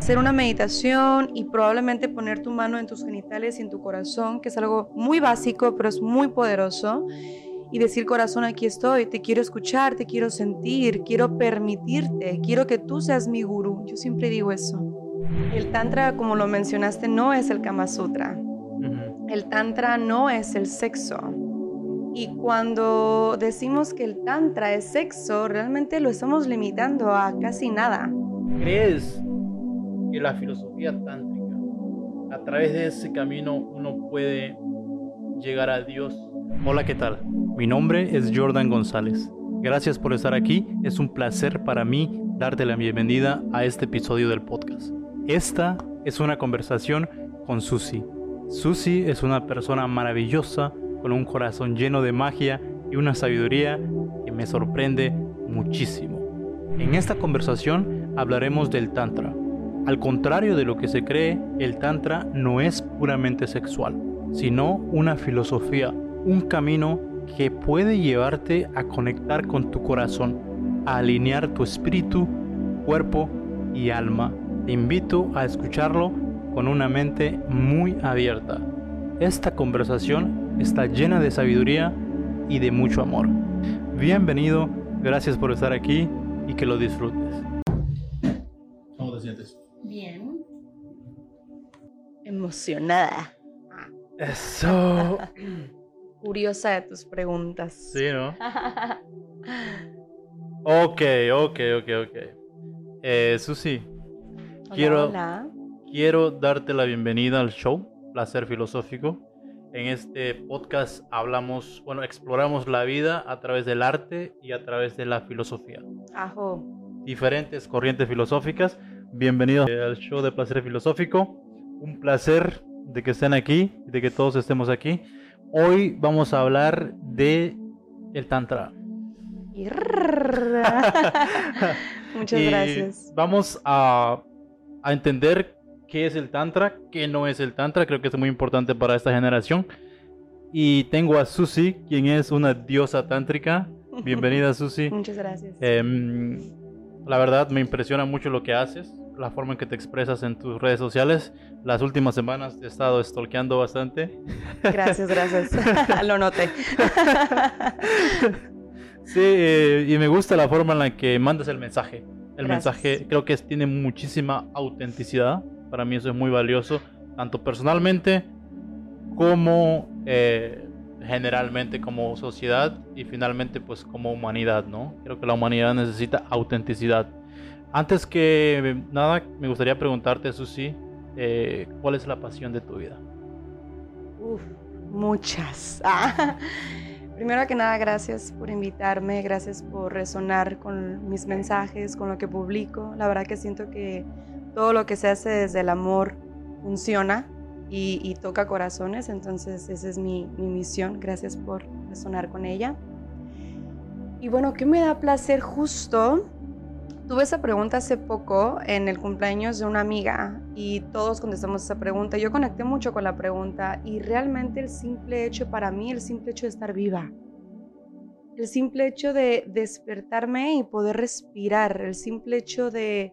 Hacer una meditación y probablemente poner tu mano en tus genitales y en tu corazón, que es algo muy básico, pero es muy poderoso. Y decir, corazón, aquí estoy, te quiero escuchar, te quiero sentir, quiero permitirte, quiero que tú seas mi gurú. Yo siempre digo eso. El Tantra, como lo mencionaste, no es el Kama Sutra. El Tantra no es el sexo. Y cuando decimos que el Tantra es sexo, realmente lo estamos limitando a casi nada. ¿Crees que la filosofía tántrica, a través de ese camino uno puede llegar a Dios? Hola, ¿qué tal? Mi nombre es Jordan González. Gracias por estar aquí. Es un placer para mí darte la bienvenida a este episodio del podcast. Esta es una conversación con Susi. Susi es una persona maravillosa, con un corazón lleno de magia y una sabiduría que me sorprende muchísimo. En esta conversación hablaremos del Tantra. Al contrario de lo que se cree, el Tantra no es puramente sexual, sino una filosofía, un camino que puede llevarte a conectar con tu corazón, a alinear tu espíritu, cuerpo y alma te invito a escucharlo con una mente muy abierta. Esta conversación está llena de sabiduría y de mucho amor. Bienvenido, gracias por estar aquí y que lo disfrutes. ¿Cómo te sientes? Bien. Emocionada. Eso. Curiosa de tus preguntas. Sí, ¿no? ok, ok, ok, ok. Eh, Susi, quiero, quiero darte la bienvenida al show Placer Filosófico. En este podcast hablamos, bueno, exploramos la vida a través del arte y a través de la filosofía. Ajo. Diferentes corrientes filosóficas. Bienvenidos al show de Placer Filosófico. Un placer de que estén aquí, de que todos estemos aquí. Hoy vamos a hablar de el Tantra. Muchas gracias. Vamos a a entender qué es el Tantra, qué no es el Tantra. Creo que es muy importante para esta generación. Y tengo a Susi, quien es una diosa tántrica. Bienvenida, Susi. Muchas gracias. Em, la verdad, me impresiona mucho lo que haces, la forma en que te expresas en tus redes sociales. Las últimas semanas he estado stalkeando bastante. Gracias, gracias. lo noté. sí, eh, y me gusta la forma en la que mandas el mensaje. El mensaje creo que tiene muchísima autenticidad. Para mí eso es muy valioso, tanto personalmente como eh, generalmente como sociedad y finalmente pues como humanidad, ¿no? Creo que la humanidad necesita autenticidad. Antes que nada, me gustaría preguntarte, Susi, eh, ¿cuál es la pasión de tu vida? Uf, muchas. Primero que nada, gracias por invitarme, gracias por resonar con mis mensajes, con lo que publico. La verdad que siento que todo lo que se hace desde el amor funciona y, toca corazones, entonces esa es mi, mi, misión. Gracias por resonar con ella. Y bueno, ¿qué me da placer justo? Tuve esa pregunta hace poco en el cumpleaños de una amiga y todos contestamos esa pregunta. Yo conecté mucho con la pregunta y realmente el simple hecho para mí, el simple hecho de estar viva, el simple hecho de despertarme y poder respirar, el simple hecho de,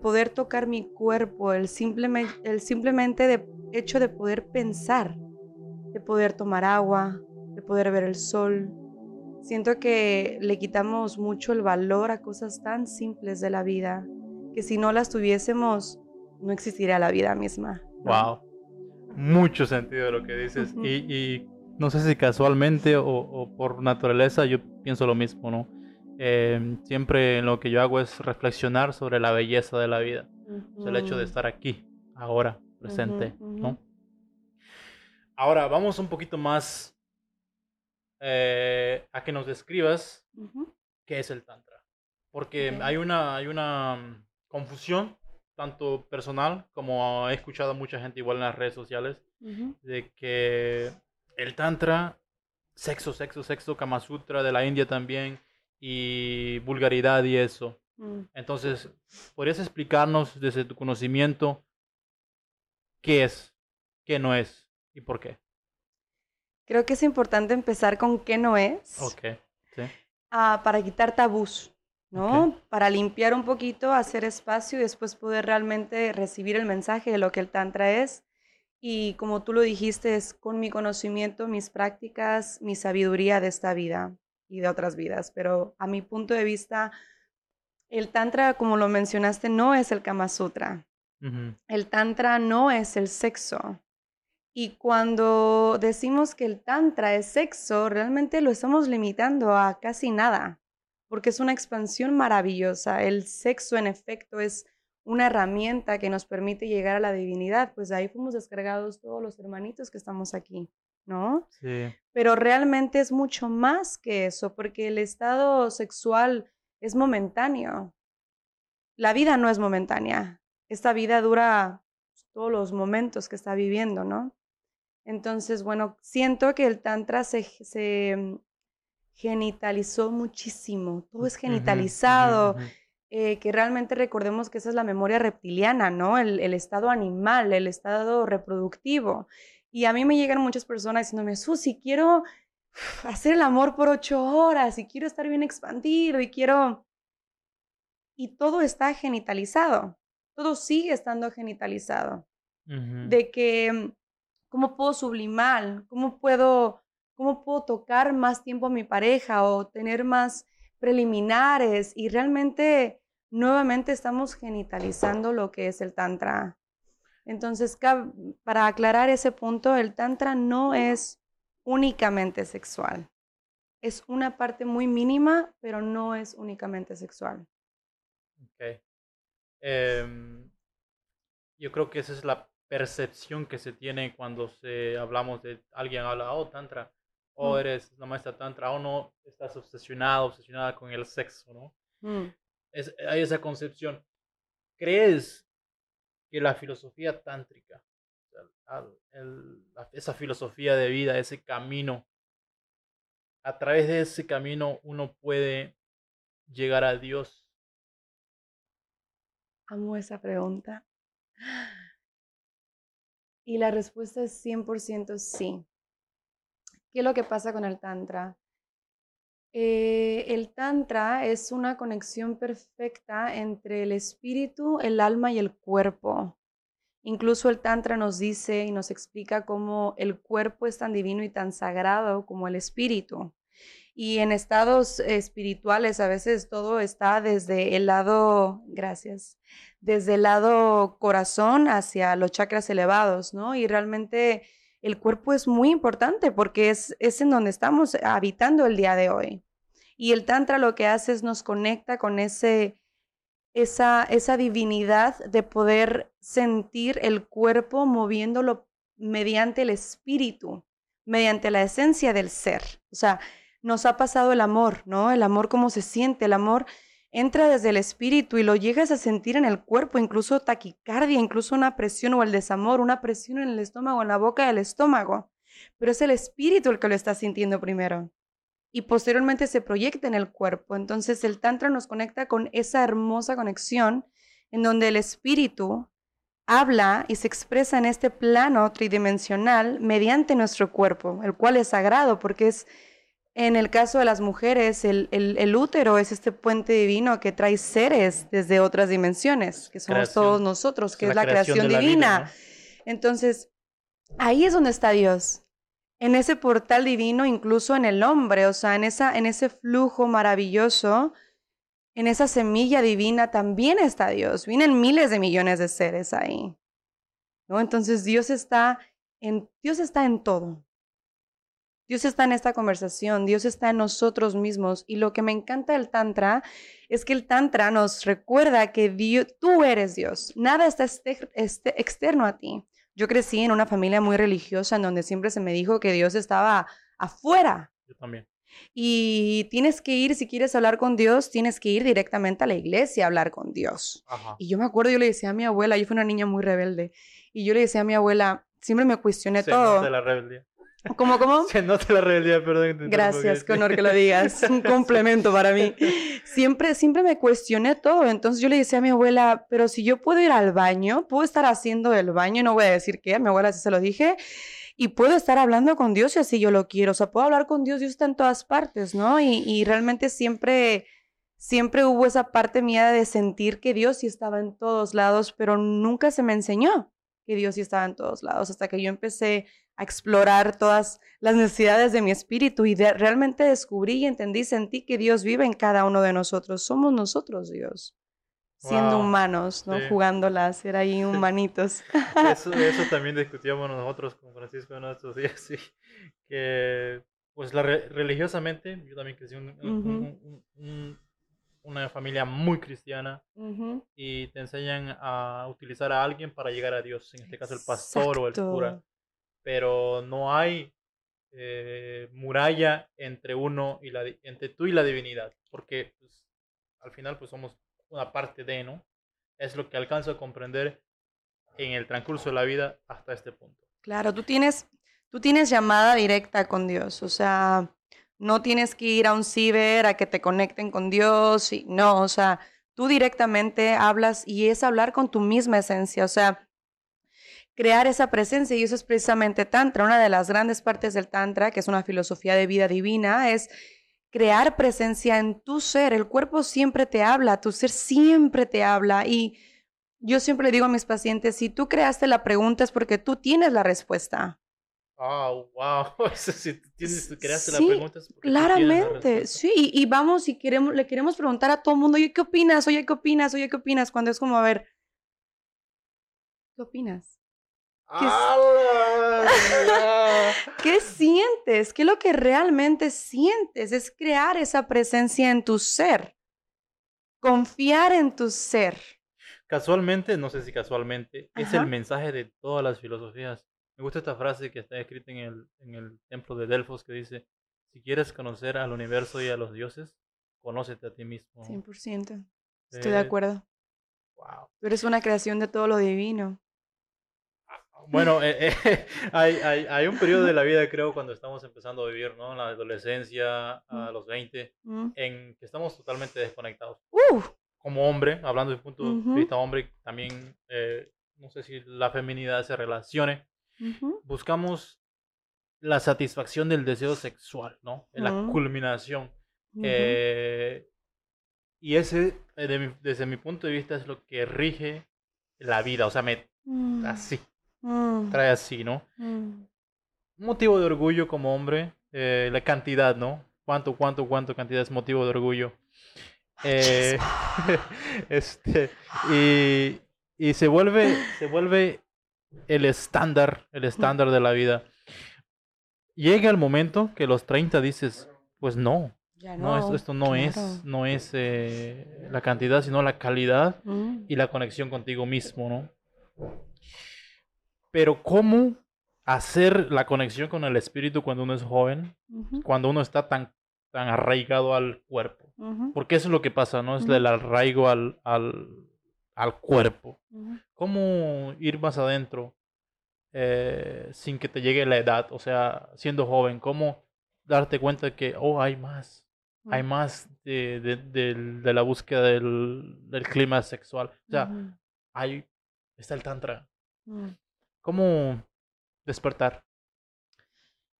poder tocar mi cuerpo, el, simplemente, el simplemente de hecho de poder pensar, de poder tomar agua, de poder ver el sol, Siento que le quitamos mucho el valor a cosas tan simples de la vida, que si no las tuviésemos, no existiría la vida misma. Wow. Mucho sentido de lo que dices. y, no sé si casualmente o, por naturaleza yo pienso lo mismo, ¿no? Em, siempre lo que yo hago es reflexionar sobre la belleza de la vida. el hecho de estar aquí, ahora, presente, ¿no? Ahora, vamos un poquito más eh, a que nos describas qué es el Tantra. Porque hay una, hay una mm, confusión, tanto personal como he escuchado a mucha gente igual en las redes sociales, de que el Tantra, sexo, sexo, sexo, Kama Sutra de la India también, y vulgaridad y eso. Mm. Entonces, ¿podrías explicarnos desde tu conocimiento qué es, qué no es y por qué? Creo que es importante empezar con qué no es. Ok, sí. Ah, para quitar tabús. ¿no? Para limpiar un poquito, hacer espacio y después poder realmente recibir el mensaje de lo que el Tantra es. Y como tú lo dijiste, es con mi conocimiento, mis prácticas, mi sabiduría de esta vida y de otras vidas. Pero a mi punto de vista, el Tantra, como lo mencionaste, no es el Kama Sutra. El Tantra no es el sexo. Y cuando decimos que el Tantra es sexo, realmente lo estamos limitando a casi nada, porque es una expansión maravillosa. El sexo, en efecto, es una herramienta que nos permite llegar a la divinidad, pues de ahí fuimos descargados todos los hermanitos que estamos aquí, ¿no? Sí. Pero realmente es mucho más que eso, porque el estado sexual es momentáneo. La vida no es momentánea. Esta vida dura todos los momentos que está viviendo, ¿no? Entonces, bueno, siento que el Tantra se, se mm, genitalizó muchísimo, todo es genitalizado, eh, que realmente recordemos que esa es la memoria reptiliana, ¿no? El, el, estado animal, el estado reproductivo. Y a mí me llegan muchas personas diciéndome, Susi, quiero hacer el amor por ocho horas y quiero estar bien expandido y quiero... Y todo está genitalizado, todo sigue estando genitalizado. De que mm, ¿Cómo puedo sublimar? ¿Cómo puedo, ¿Cómo puedo tocar más tiempo a mi pareja o tener más preliminares? Y realmente, nuevamente estamos genitalizando lo que es el tantra. Entonces, para aclarar ese punto, el tantra no es únicamente sexual. Es una parte muy mínima, pero no es únicamente sexual. Ok. Em, yo creo que esa es la percepción que se tiene cuando se hablamos de alguien habla, oh, tantra, o mm. eres la maestra tantra, o no, estás obsesionada, obsesionada con el sexo, ¿no? Mm. Es, hay esa concepción. ¿Crees que la filosofía tántrica, esa filosofía de vida, ese camino, a través de ese camino uno puede llegar a Dios? Amo esa pregunta. Y la respuesta es 100% sí. ¿Qué es lo que pasa con el Tantra? Eh, el Tantra es una conexión perfecta entre el espíritu, el alma y el cuerpo. Incluso el Tantra nos dice y nos explica cómo el cuerpo es tan divino y tan sagrado como el espíritu. Y en estados espirituales a veces todo está desde el lado, gracias, desde el lado corazón hacia los chakras elevados, ¿no? Y realmente el cuerpo es muy importante porque es, es en donde estamos habitando el día de hoy. Y el Tantra lo que hace es nos conecta con ese, esa, esa divinidad de poder sentir el cuerpo moviéndolo mediante el espíritu, mediante la esencia del ser. O sea, nos ha pasado el amor, ¿no? El amor, cómo se siente, el amor entra desde el espíritu y lo llegas a sentir en el cuerpo, incluso taquicardia, incluso una presión o el desamor, una presión en el estómago, en la boca del estómago. Pero es el espíritu el que lo está sintiendo primero. Y posteriormente se proyecta en el cuerpo. Entonces el Tantra nos conecta con esa hermosa conexión en donde el espíritu habla y se expresa en este plano tridimensional mediante nuestro cuerpo, el cual es sagrado porque es en el caso de las mujeres, el, útero es este puente divino que trae seres desde otras dimensiones, que somos todos nosotros, que es la, creación, divina. Entonces, ahí es donde está Dios, en ese portal divino, incluso en el hombre, o sea, en, esa, en ese flujo maravilloso, en esa semilla divina también está Dios. Vienen miles de millones de seres ahí. ¿no? Entonces, Dios está en, Dios está en todo. Dios está en esta conversación, Dios está en nosotros mismos. Y lo que me encanta del Tantra es que el Tantra nos recuerda que tú eres Dios, nada está este, este, externo a ti. Yo crecí en una familia muy religiosa en donde siempre se me dijo que Dios estaba afuera. Yo también. Y tienes que ir, si quieres hablar con Dios, tienes que ir directamente a la iglesia a hablar con Dios. Y yo me acuerdo, yo le decía a mi abuela, yo fui una niña muy rebelde, y yo le decía a mi abuela, siempre me cuestioné todo. De la rebeldía. ¿Cómo, cómo? Se nota la realidad, perdón. Gracias, con honor que lo digas. Un complemento para mí. Siempre, siempre me cuestioné todo. Entonces yo le decía a mi abuela, pero si yo puedo ir al baño, puedo estar haciendo el baño, no voy a decir qué, a mi abuela sí se lo dije, y puedo estar hablando con Dios si así yo lo quiero. O sea, puedo hablar con Dios, Dios está en todas partes, ¿no? Y, y realmente siempre siempre hubo esa parte mía de sentir que Dios sí estaba en todos lados, pero nunca se me enseñó que Dios sí estaba en todos lados, hasta que yo empecé a explorar todas las necesidades de mi espíritu y realmente descubrí y entendí, sentí que Dios vive en cada uno de nosotros, somos nosotros Dios siendo humanos, ¿no? Jugándola, ser ahí humanitos. Eso, eso, también discutíamos nosotros con Francisco en estos días, sí, que pues la, religiosamente, yo también crecí un, un, una familia muy cristiana y te enseñan a utilizar a alguien para llegar a Dios, en este caso el pastor o el cura, pero no hay eh, muralla entre uno y la entre tú y la divinidad, porque pues, al final pues somos una parte de, ¿no? Es lo que alcanzo a comprender en el transcurso de la vida hasta este punto. Claro, tú tienes, tú tienes llamada directa con Dios, o sea, no tienes que ir a un ciber a que te conecten con Dios, y, no, o sea, tú directamente hablas y es hablar con tu misma esencia, o sea, crear esa presencia y eso es precisamente Tantra. Una de las grandes partes del Tantra, que es una filosofía de vida divina, es crear presencia en tu ser. El cuerpo siempre te habla, tu ser siempre te habla. Y yo siempre le digo a mis pacientes, si tú creaste la pregunta es porque tú tienes la respuesta. Oh, wow. si tú, tienes, creaste la pregunta es porque claramente, sí. Y, vamos y queremos, le queremos preguntar a todo el mundo, oye, ¿qué opinas? Oye, ¿qué opinas? Oye, ¿qué opinas? Cuando es como, a ver, ¿qué opinas? ¿Qué, sientes? ¿Qué es lo que realmente sientes? Es crear esa presencia en tu ser. Confiar en tu ser. Casualmente, no sé si casualmente, es el mensaje de todas las filosofías. Me gusta esta frase que está escrita en el, en el templo de Delfos que dice, si quieres conocer al universo y a los dioses, conócete a ti mismo. 100%. Estoy de acuerdo. Wow. Tú eres una creación de todo lo divino. Bueno, eh, eh, hay, hay, hay, un periodo de la vida, creo, cuando estamos empezando a vivir, ¿no? En la adolescencia, a mm. los 20, mm. en que estamos totalmente desconectados. Uh. Como hombre, hablando de punto de vista hombre, también, eh, no sé si la feminidad se relacione, buscamos la satisfacción del deseo sexual, ¿no? En la mm. culminación. y ese, desde mi punto de vista, es lo que rige la vida, o sea, me, así Mm. Trae así, ¿no? Mm. Motivo de orgullo como hombre, eh, la cantidad, ¿no? ¿Cuánto, cuánto, cuánto cantidad es motivo de orgullo? Eh, este, y, y, se vuelve, se vuelve el estándar, el estándar de la vida. Llega el momento que los 30 dices, pues no, no, esto, no es, no es eh, la cantidad, sino la calidad mm. y la conexión contigo mismo, ¿no? Pero ¿cómo hacer la conexión con el espíritu cuando uno es joven? Cuando uno está tan, tan arraigado al cuerpo. Porque eso es lo que pasa, ¿no? Es el arraigo al, al, al cuerpo. ¿Cómo ir más adentro eh, sin que te llegue la edad? O sea, siendo joven, ¿cómo darte cuenta de que, oh, hay más? Hay más de, de, de, la búsqueda del, del, clima sexual. O sea, hay, está el tantra. Mm. ¿Cómo despertar?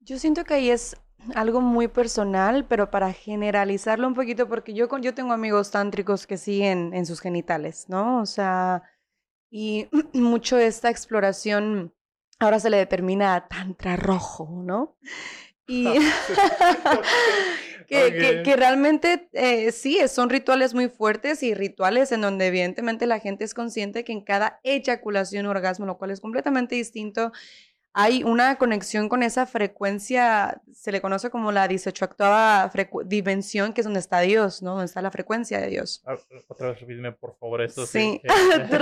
Yo siento que ahí es algo muy personal, pero para generalizarlo un poquito, porque yo, yo tengo amigos tántricos que siguen en sus genitales, ¿no? O sea, y mucho de esta exploración ahora se le determina tantra rojo, ¿no? Y que, que, realmente eh, sí, son rituales muy fuertes y rituales en donde evidentemente la gente es consciente que en cada eyaculación o orgasmo, lo cual es completamente distinto, hay una conexión con esa frecuencia, se le conoce como la 18 octava dimensión, que es donde está Dios, ¿no? Donde está la frecuencia de Dios. Ah, otra vez repíteme, por favor, esto. Sí. a ver,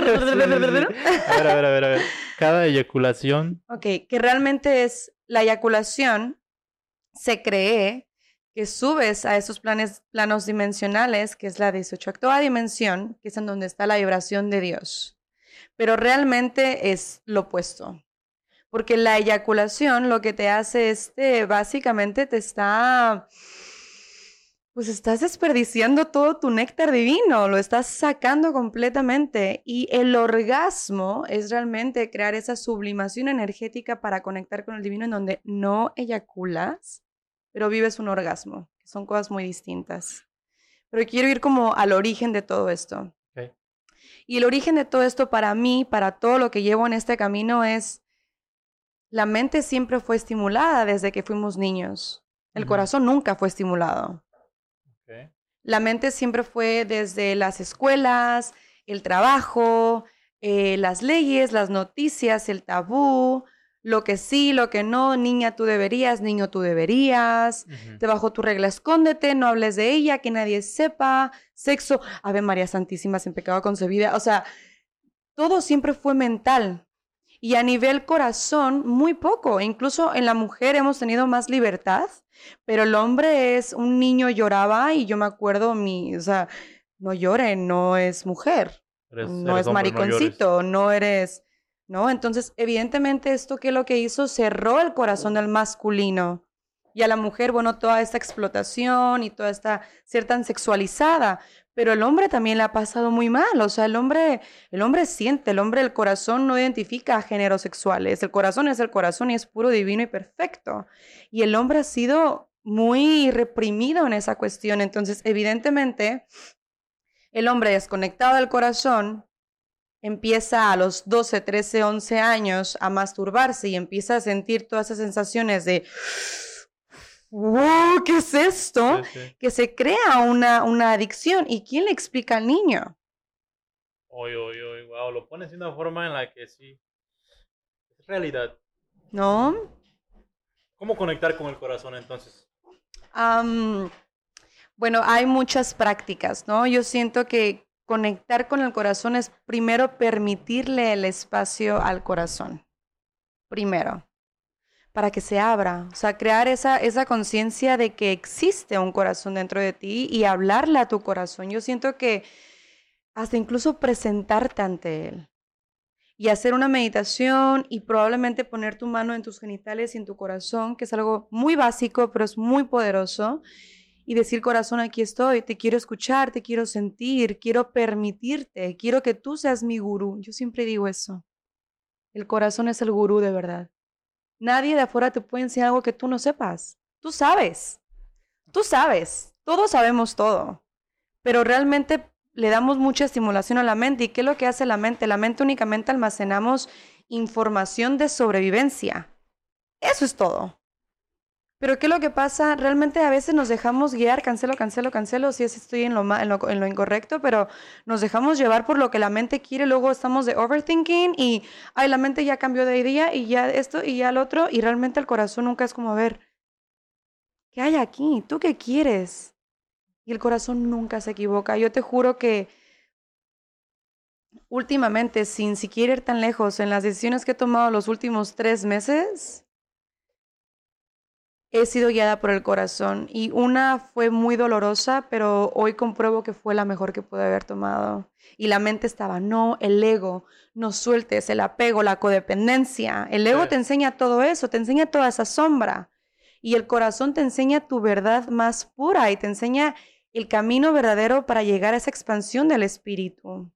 a ver, a ver, a ver. Cada eyaculación. Ok, que realmente es la eyaculación se cree que subes a esos planes, planos dimensionales, que es la 18 octava dimensión, que es en donde está la vibración de Dios. Pero realmente es lo opuesto. Porque la eyaculación lo que te hace es, básicamente te está, pues estás desperdiciando todo tu néctar divino, lo estás sacando completamente. Y el orgasmo es realmente crear esa sublimación energética para conectar con el divino en donde no eyaculas, pero vives un orgasmo, que son cosas muy distintas. pero quiero ir como al origen de todo esto. Y el origen de todo esto para mí, para todo lo que llevo en este camino es, la mente siempre fue estimulada desde que fuimos niños. El corazón nunca fue estimulado. La mente siempre fue desde las escuelas, el trabajo, eh, las leyes, las noticias, el tabú, lo que sí, lo que no, niña tú deberías, niño tú deberías, te bajo tu regla, escóndete, no hables de ella, que nadie sepa, sexo, Ave María Santísima sin pecado concebida, o sea, todo siempre fue mental. Y a nivel corazón, muy poco. Incluso en la mujer hemos tenido más libertad, pero el hombre es un niño lloraba y yo me acuerdo mi, o sea, no llore, no es mujer, no es mariconcito, no eres ¿no? Entonces, evidentemente, esto que lo que hizo cerró el corazón del masculino. Y a la mujer, bueno, toda esta explotación y toda esta ser tan sexualizada. Pero el hombre también le ha pasado muy mal. O sea, el hombre, el hombre siente, el hombre, el corazón no identifica géneros sexuales. El corazón es el corazón y es puro, divino y perfecto. Y el hombre ha sido muy reprimido en esa cuestión. Entonces, evidentemente, el hombre desconectado del corazón empieza a los 12, 13, 11 años a masturbarse y empieza a sentir todas esas sensaciones de, wow, ¿qué es esto? Que se crea una, una adicción. ¿Y quién le explica al niño? Oye, oye, oye, wow, lo pones de una forma en la que sí, es realidad. ¿No? ¿Cómo conectar con el corazón entonces? bueno, hay muchas prácticas, ¿no? Yo siento que conectar con el corazón es primero permitirle el espacio al corazón. Primero, para que se abra, o sea, crear esa, esa conciencia de que existe un corazón dentro de ti y hablarle a tu corazón. Yo siento que hasta incluso presentarte ante él y hacer una meditación y probablemente poner tu mano en tus genitales y en tu corazón, que es algo muy básico, pero es muy poderoso y decir, corazón, aquí estoy, te quiero escuchar, te quiero sentir, quiero permitirte, quiero que tú seas mi gurú. Yo siempre digo eso. El corazón es el gurú de verdad. Nadie de afuera te puede enseñar algo que tú no sepas. Tú sabes. Tú sabes. Todos sabemos todo. Pero realmente le damos mucha estimulación a la mente. ¿Y qué es lo que hace la mente? La mente únicamente almacenamos información de sobrevivencia. Eso es todo. Pero ¿qué es lo que pasa? Realmente a veces nos dejamos guiar, cancelo, cancelo, cancelo, si es estoy en lo, en lo, en lo incorrecto, pero nos dejamos llevar por lo que la mente quiere, luego estamos de overthinking y, ay, la mente ya cambió de idea y ya esto y ya lo otro, y realmente el corazón nunca es como, a ver, ¿qué hay aquí? ¿Tú qué quieres? Y el corazón nunca se equivoca. Yo te juro que últimamente, sin siquiera ir tan lejos, en las decisiones que he tomado los últimos tres meses, he sido guiada por el corazón y una fue muy dolorosa, pero hoy compruebo que fue la mejor que pude haber tomado. Y la mente estaba, no, el ego, no sueltes, el apego, la codependencia. El ego te enseña todo eso, te enseña toda esa sombra. Y el corazón te enseña tu verdad más pura y te enseña el camino verdadero para llegar a esa expansión del espíritu.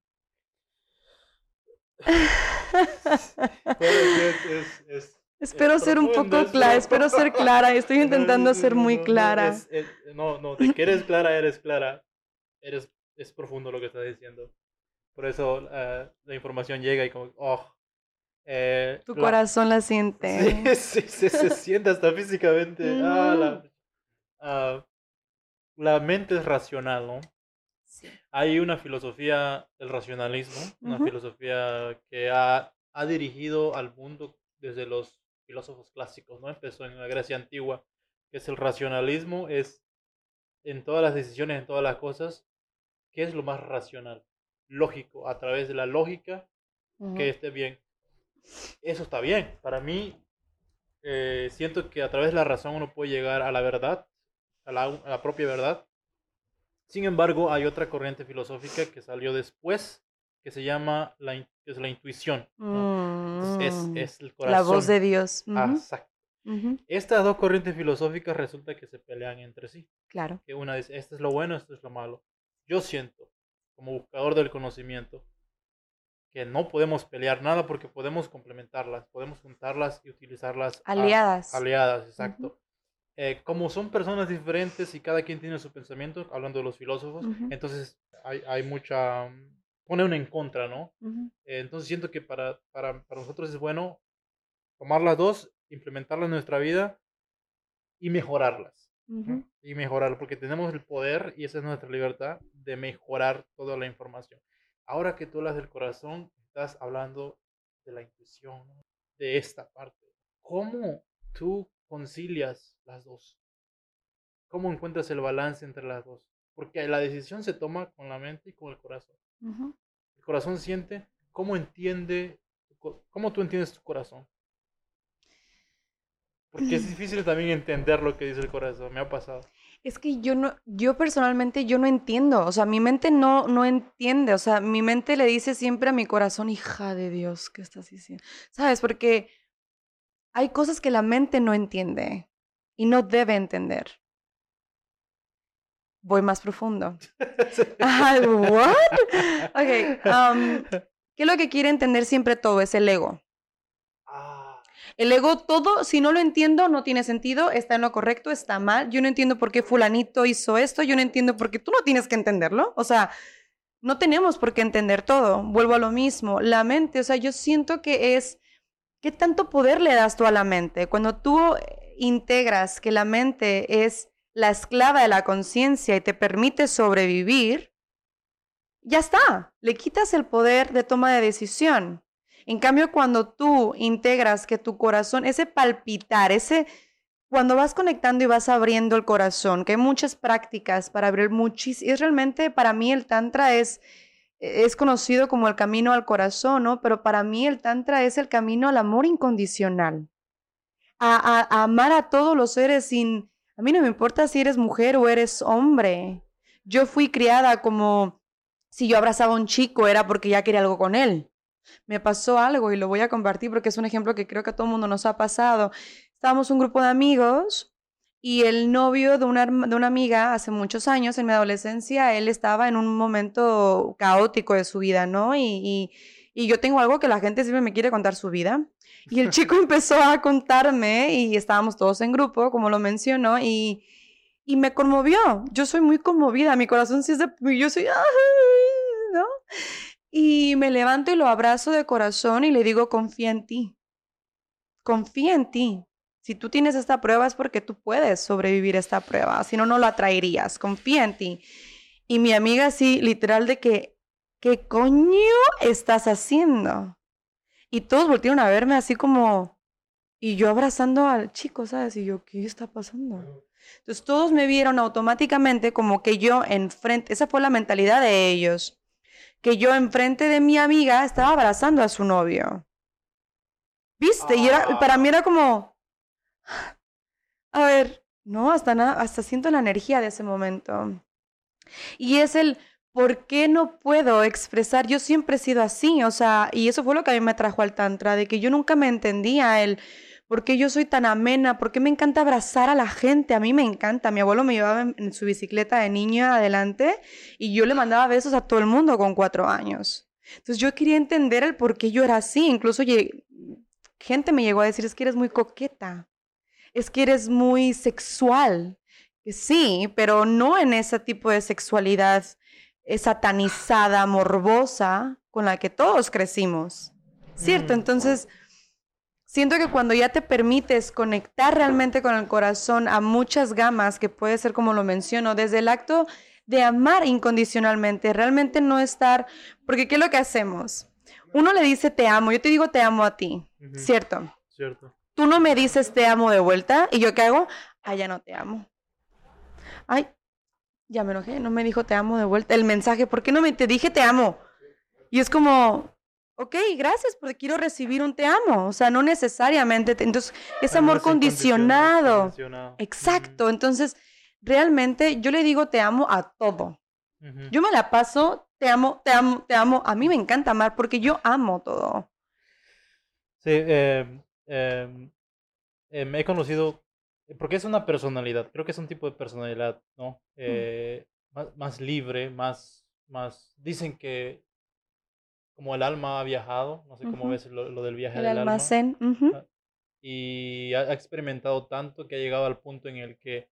es, Espero ser un poco clara, espero ser clara, estoy intentando ser muy clara. No, no, de que eres clara, eres clara. Eres, es profundo lo que estás diciendo. Por eso uh, la información llega y como, oh. Eh, tu corazón la siente. Sí, sí, se siente hasta físicamente. ah, la, uh, la mente es racional, ¿no? Sí. Hay una filosofía del racionalismo, una filosofía que ha, ha dirigido al mundo desde los filósofos clásicos, ¿no? Empezó en la Grecia antigua, que es el racionalismo, es en todas las decisiones, en todas las cosas, ¿qué es lo más racional? Lógico, a través de la lógica, que esté bien. Eso está bien. Para mí, eh, siento que a través de la razón uno puede llegar a la verdad, a la, propia verdad. Sin embargo, hay otra corriente filosófica que salió después, que se llama la, es la intuición. es, mm. es, el corazón. La voz de Dios. Exacto. Estas dos corrientes filosóficas resulta que se pelean entre sí. Claro. Que una dice, esto es lo bueno, esto es lo malo. Yo siento, como buscador del conocimiento, que no podemos pelear nada porque podemos complementarlas, podemos juntarlas y utilizarlas. Aliadas. aliadas, exacto. eh, como son personas diferentes y cada quien tiene su pensamiento, hablando de los filósofos, Ujú. entonces hay, hay mucha... pone una en contra, ¿no? Ujú. Eh, entonces siento que para, para, para nosotros es bueno tomar las dos, implementarlas en nuestra vida y mejorarlas. ¿no? Ujú. Y mejorarlas, porque tenemos el poder, y esa es nuestra libertad, de mejorar toda la información. Ahora que tú hablas del corazón, estás hablando de la intuición, ¿no? de esta parte. ¿Cómo tú concilias las dos? ¿Cómo encuentras el balance entre las dos? Porque la decisión se toma con la mente y con el corazón. Ujú. El corazón siente, ¿cómo entiende, cómo tú entiendes tu corazón? Porque es difícil también entender lo que dice el corazón, me ha pasado. Es que yo no, yo personalmente yo no entiendo, o sea, mi mente no, no entiende, o sea, mi mente le dice siempre a mi corazón, hija de Dios, ¿qué estás diciendo? ¿Sabes? Porque hay cosas que la mente no entiende y no debe entender. Voy más profundo. ¿What? Ok, um, ¿qué es lo que quiere entender siempre todo? Es el ego. Ah, El ego, todo, si no lo entiendo, no tiene sentido, está en lo correcto, está mal. Yo no entiendo por qué fulanito hizo esto, yo no entiendo por qué tú no tienes que entenderlo. O sea, no tenemos por qué entender todo. Vuelvo a lo mismo. La mente, o sea, yo siento que es, ¿qué tanto poder le das tú a la mente? Cuando tú eh, integras que la mente es la esclava de la conciencia y te permite sobrevivir, ya está, le quitas el poder de toma de decisión. En cambio, cuando tú integras que tu corazón, ese palpitar, ese, cuando vas conectando y vas abriendo el corazón, que hay muchas prácticas para abrir muchísimo, es realmente para mí el tantra es, es conocido como el camino al corazón, ¿no? Pero para mí el tantra es el camino al amor incondicional, a- a amar a todos los seres sin, a mí no me importa si eres mujer o eres hombre. Yo fui criada como si yo abrazaba a un chico era porque ya quería algo con él me pasó algo y lo voy a compartir porque es un ejemplo que creo que a todo mundo nos ha pasado. Estábamos un grupo de amigos y el novio de una, de una amiga hace muchos años, en mi adolescencia, él estaba en un momento caótico de su vida, ¿no? Y, y yo tengo algo que la gente siempre me quiere contar su vida. Y el chico empezó a contarme y estábamos todos en grupo, como lo mencionó, y, y me conmovió. Yo soy muy conmovida, mi corazón sí es de... Yo soy... ¿no? Y me levanto y lo abrazo de corazón y le digo, confía en ti. Confía en ti. Si tú tienes esta prueba es porque tú puedes sobrevivir esta prueba, si no, no la traerías. Confía en ti. Y mi amiga así, literal, de que, ¿qué coño estás haciendo? Y todos voltearon a verme así como, y yo abrazando al chico, ¿sabes? Y yo, ¿qué está pasando? Entonces todos me vieron automáticamente como que yo enfrente, esa fue la mentalidad de ellos que yo enfrente de mi amiga estaba abrazando a su novio. ¿Viste? Y era, para mí era como, a ver, no, hasta, nada, hasta siento la energía de ese momento. Y es el, ¿por qué no puedo expresar? Yo siempre he sido así, o sea, y eso fue lo que a mí me trajo al tantra, de que yo nunca me entendía el, ¿por qué yo soy tan amena? ¿Por qué me encanta abrazar a la gente? A mí me encanta. Mi abuelo me llevaba en, su bicicleta de niño adelante y yo le mandaba besos a todo el mundo con cuatro años. Entonces yo quería entender el por qué yo era así. Incluso gente me llegó a decir, es que eres muy coqueta, es que eres muy sexual. Sí, pero no en ese tipo de sexualidad satanizada, morbosa, con la que todos crecimos. ¿Cierto? Mm. Entonces, siento que cuando ya te permites conectar realmente con el corazón a muchas gamas, que puede ser como lo menciono, desde el acto de amar incondicionalmente, realmente no estar, porque ¿qué es lo que hacemos? Uno le dice te amo, yo te digo te amo a ti, ¿cierto? Cierto. Tú no me dices te amo de vuelta y yo qué hago? Ah, ya no te amo. Ay, ya me enojé, no me dijo te amo de vuelta. El mensaje, ¿por qué no me te dije te amo? Y es como, ok, gracias, porque quiero recibir un te amo. O sea, no necesariamente. te- Entonces, es amor condicionado. condicionado. Exacto. Entonces, realmente yo le digo te amo a todo. Yo me la paso, te amo, te amo, te amo. A mí me encanta amar porque yo amo todo. Sí, eh, eh, eh, me he conocido, porque es una personalidad, creo que es un tipo de personalidad, ¿no? Eh, más, más libre, más, más, dicen que como el alma ha viajado, no sé cómo ves lo, lo del viaje El del alma. almacén. ujú. y ha experimentado tanto que ha llegado al punto en el que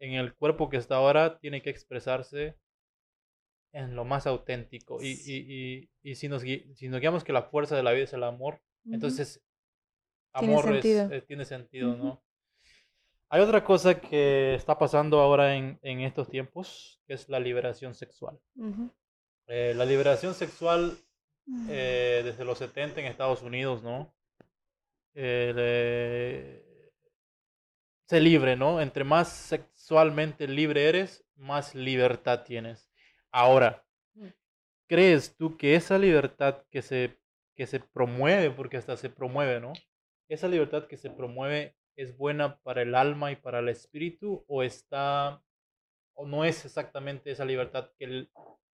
en el cuerpo que está ahora tiene que expresarse en lo más auténtico. Y, y, y, si, nos, si nos guiamos que la fuerza de la vida es el amor, entonces amor tiene sentido, eh, tiene sentido ¿no? Hay otra cosa que está pasando ahora en, en estos tiempos, que es la liberación sexual. Eh, la liberación sexual mm. eh, desde los 70 en Estados Unidos, ¿no? se libre, ¿no? Entre más sexualmente libre eres, más libertad tienes. Ahora, mm. ¿crees tú que esa libertad que se, que se promueve, porque hasta se promueve, ¿no? Esa libertad que se promueve es buena para el alma y para el espíritu o está o no es exactamente esa libertad que el,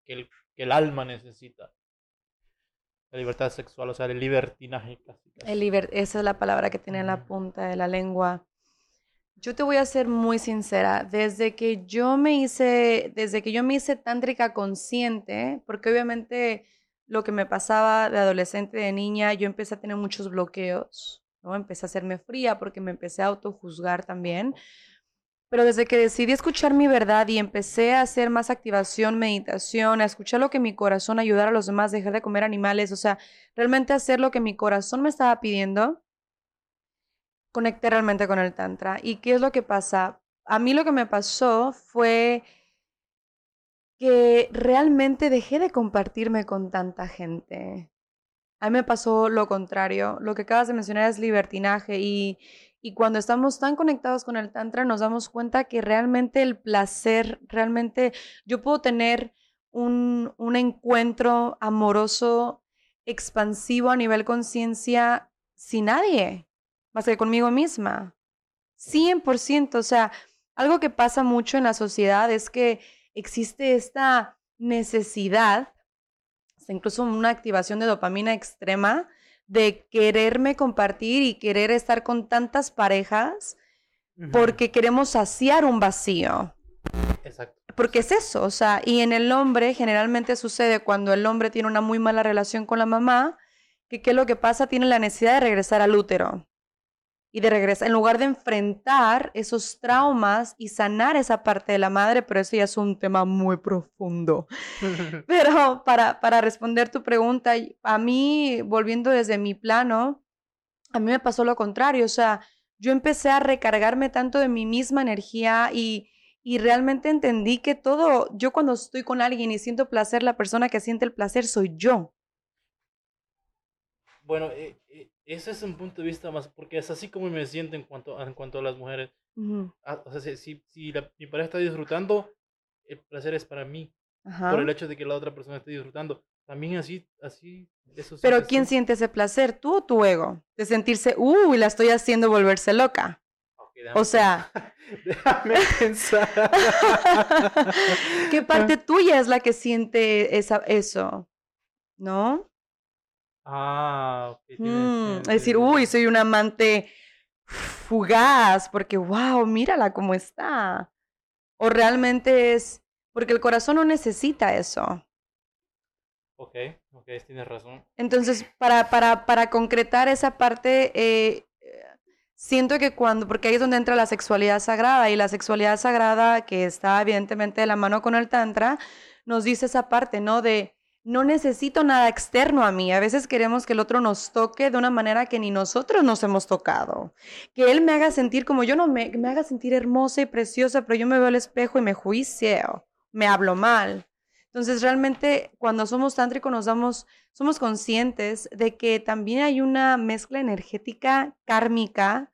que el, que el alma necesita? La libertad sexual, o sea, el libertinaje casi. El esa es la palabra que tiene en la punta de la lengua. Yo te voy a ser muy sincera, desde que yo me hice, desde que yo me hice tántrica consciente, porque obviamente lo que me pasaba de adolescente, de niña, yo empecé a tener muchos bloqueos, ¿no? Empecé a hacerme fría porque me empecé a autojuzgar también. Pero desde que decidí escuchar mi verdad y empecé a hacer más activación, meditación, a escuchar lo que mi corazón, ayudar a los demás, dejar de comer animales, o sea, realmente hacer lo que mi corazón me estaba pidiendo, conecté realmente con el Tantra. ¿Y qué es lo que pasa? A mí lo que me pasó fue que realmente dejé de compartirme con tanta gente. A mí me pasó lo contrario. Lo que acabas de mencionar es libertinaje y, y cuando estamos tan conectados con el Tantra nos damos cuenta que realmente el placer, realmente yo puedo tener un, un encuentro amoroso, expansivo a nivel conciencia sin nadie más que conmigo misma. 100%, o sea, algo que pasa mucho en la sociedad es que existe esta necesidad, incluso una activación de dopamina extrema, de quererme compartir y querer estar con tantas parejas porque queremos saciar un vacío. Exacto. Porque es eso, o sea, y en el hombre generalmente sucede cuando el hombre tiene una muy mala relación con la mamá, que qué es lo que pasa, tiene la necesidad de regresar al útero y de regresar, en lugar de enfrentar esos traumas y sanar esa parte de la madre, pero eso ya es un tema muy profundo. pero para, para responder tu pregunta, a mí, volviendo desde mi plano, a mí me pasó lo contrario, o sea, yo empecé a recargarme tanto de mi misma energía y, y realmente entendí que todo, yo cuando estoy con alguien y siento placer, la persona que siente el placer soy yo. Bueno, eh, eh, ese es un punto de vista más, porque es así como me siento en cuanto, en cuanto a las mujeres. Ah, o sea, si, si mi pareja está disfrutando, el placer es para mí, por el hecho de que la otra persona esté disfrutando. También así, así, eso Pero ¿quién siente ese placer? ¿Tú o tu ego? De sentirse, uy, la estoy haciendo volverse loca. o sea, déjame pensar. ¿Qué parte tuya es la que siente esa, eso? ¿No? Ah, mm, es decir, uy, soy un amante fugaz, porque wow, mírala cómo está. O realmente es, porque el corazón no necesita eso. Ok, ok, tienes razón. Entonces, para, para, para concretar esa parte, eh, siento que cuando, porque ahí es donde entra la sexualidad sagrada, y la sexualidad sagrada, que está evidentemente de la mano con el Tantra, nos dice esa parte, ¿no? De no necesito nada externo a mí. A veces queremos que el otro nos toque de una manera que ni nosotros nos hemos tocado. Que él me haga sentir como yo no me, me haga sentir hermosa y preciosa, pero yo me veo al espejo y me juicio, me hablo mal. Entonces, realmente, cuando somos tántricos, nos damos, somos conscientes de que también hay una mezcla energética kármica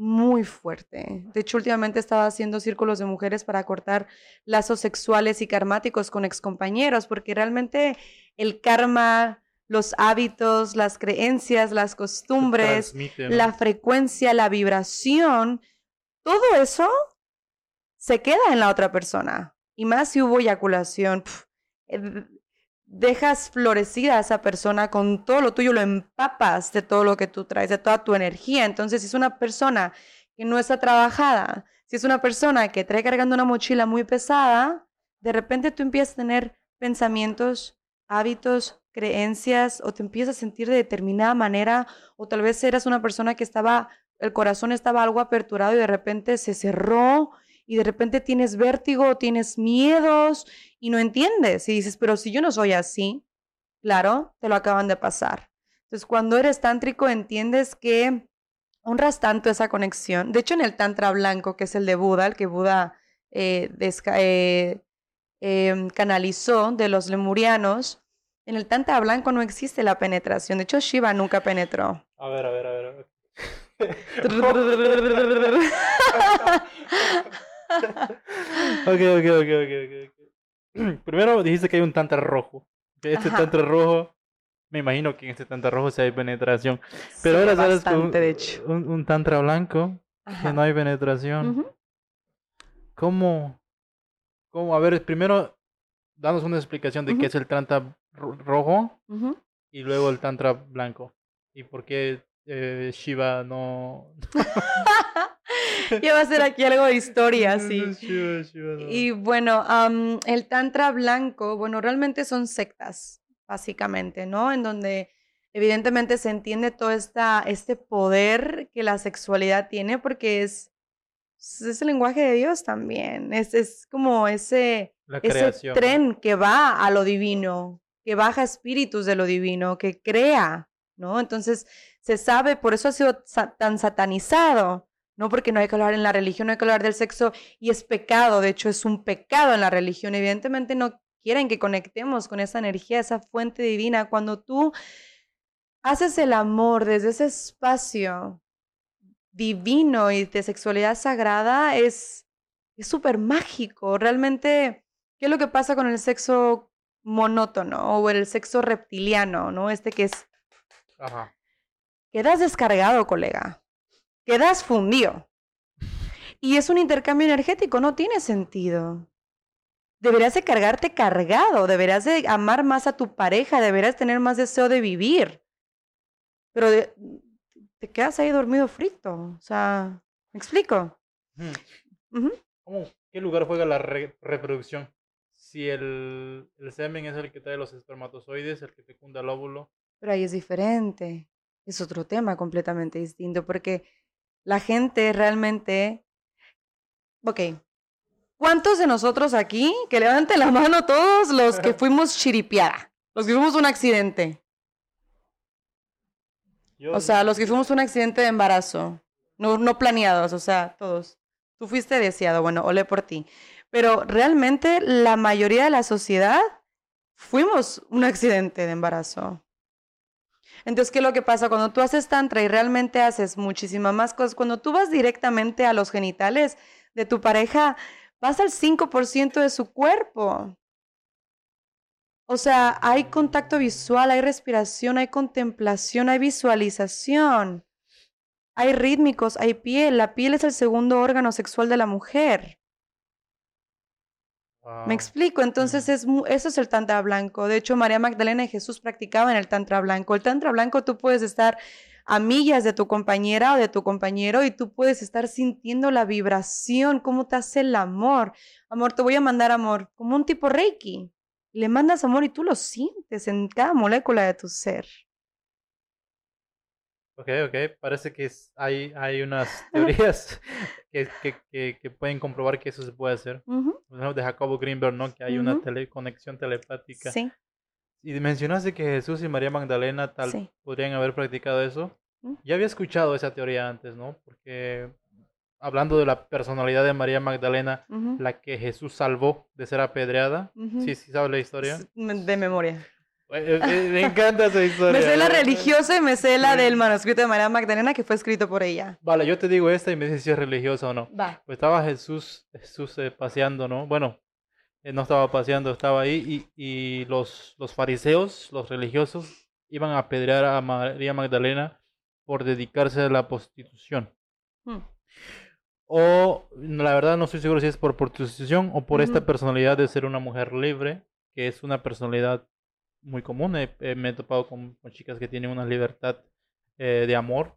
muy fuerte. De hecho, últimamente estaba haciendo círculos de mujeres para cortar lazos sexuales y karmáticos con excompañeros, porque realmente el karma, los hábitos, las creencias, las costumbres, la frecuencia, la vibración, todo eso se queda en la otra persona. Y más si hubo eyaculación. Eh, dejas florecida a esa persona con todo lo tuyo, lo empapas de todo lo que tú traes, de toda tu energía. Entonces, si es una persona que no está trabajada, si es una persona que trae cargando una mochila muy pesada, de repente tú empiezas a tener pensamientos, hábitos, creencias, o te empiezas a sentir de determinada manera, o tal vez eras una persona que estaba el corazón estaba algo aperturado y de repente se cerró y de repente tienes vértigo, tienes miedos y no entiendes. Y dices, pero si yo no soy así, claro, te lo acaban de pasar. Entonces, cuando eres tántrico, entiendes que honras tanto esa conexión. De hecho, en el Tantra blanco, que es el de Buda, el que Buda eh, eh, em, canalizó de los lemurianos, en el Tantra blanco no existe la penetración. De hecho, Shiva nunca penetró. A ver, a ver, a ver. ok, ok, ok, ok, ok. Primero dijiste que hay un tantra rojo. Este tantra rojo, me imagino que en este tantra rojo sí hay penetración. Pero ahora sabes un, de hecho. Un, tantra blanco, que no hay penetración. ¿Cómo? ¿Cómo? A ver, primero, danos una explicación de qué es el tantra rojo y luego el tantra blanco. ¿Y por qué eh, Shiva no... Ya va a ser aquí algo de historia, sí. Y bueno, el Tantra blanco, bueno, realmente son sectas, básicamente, ¿no? En donde evidentemente se entiende todo esta, este poder que la sexualidad tiene porque es, es el lenguaje de Dios también. Es, es como ese, ese tren que va a lo divino, que baja espíritus de lo divino, que crea, ¿no? Entonces se sabe, por eso ha sido tan satanizado no porque no hay que hablar en la religión, no hay que hablar del sexo y es pecado, de hecho es un pecado en la religión. Evidentemente no quieren que conectemos con esa energía, esa fuente divina. Cuando tú haces el amor desde ese espacio divino y de sexualidad sagrada, es súper mágico. Realmente, ¿qué es lo que pasa con el sexo monótono o el sexo reptiliano, ¿no? Este que es... Ajá. Quedas descargado, colega quedas fundido. Y es un intercambio energético, no tiene sentido. Deberías de cargarte cargado, deberías de amar más a tu pareja, deberías tener más deseo de vivir. Pero te quedas ahí dormido frito. O sea, ¿me explico? ¿Qué lugar juega la reproducción? Si el, el semen es el que trae los espermatozoides, el que fecunda el óvulo. Pero ahí es diferente. Es otro tema completamente distinto porque la gente realmente... Ok. ¿Cuántos de nosotros aquí, que levanten la mano todos los que fuimos chiripiada, los que fuimos un accidente? o sea, los que fuimos un accidente de embarazo, no, no planeados, o sea, todos. Tú fuiste deseado, bueno, ole por ti. Pero realmente la mayoría de la sociedad fuimos un accidente de embarazo. Entonces, ¿qué es lo que pasa? Cuando tú haces tantra y realmente haces muchísimas más cosas, cuando tú vas directamente a los genitales de tu pareja, vas al 5% de su cuerpo. O sea, hay contacto visual, hay respiración, hay contemplación, hay visualización, hay rítmicos, hay piel. La piel es el segundo órgano sexual de la mujer. Me explico, entonces es, eso es el tantra blanco. De hecho, María Magdalena y Jesús practicaban el tantra blanco. El tantra blanco tú puedes estar a millas de tu compañera o de tu compañero y tú puedes estar sintiendo la vibración, cómo te hace el amor. Amor, te voy a mandar amor, como un tipo Reiki. Le mandas amor y tú lo sientes en cada molécula de tu ser. Ok, ok, parece que hay, hay unas teorías que, que, que, pueden comprobar que eso se puede hacer. de Jacobo Greenberg, ¿no? Que hay una conexión telepática. Sí. Y mencionaste que Jesús y María Magdalena tal podrían haber practicado eso. Ya había escuchado esa teoría antes, ¿no? Porque hablando de la personalidad de María Magdalena, la que Jesús salvó de ser apedreada. Sí, sí, ¿sabes la historia? De memoria. Eh, eh, me encanta esa historia. me sé la religiosa y me sé la del manuscrito de María Magdalena que fue escrito por ella. Vale, yo te digo esta y me dices si es religiosa o no. Va. Pues estaba Jesús, Jesús eh, paseando, ¿no? Bueno, no estaba paseando, estaba ahí y, y, los, los fariseos, los religiosos, iban a apedrear a María Magdalena por dedicarse a la prostitución. Hmm. O la verdad no estoy seguro si es por prostitución o por esta personalidad de ser una mujer libre, que es una personalidad muy común. me he topado con, chicas que tienen una libertad eh, de amor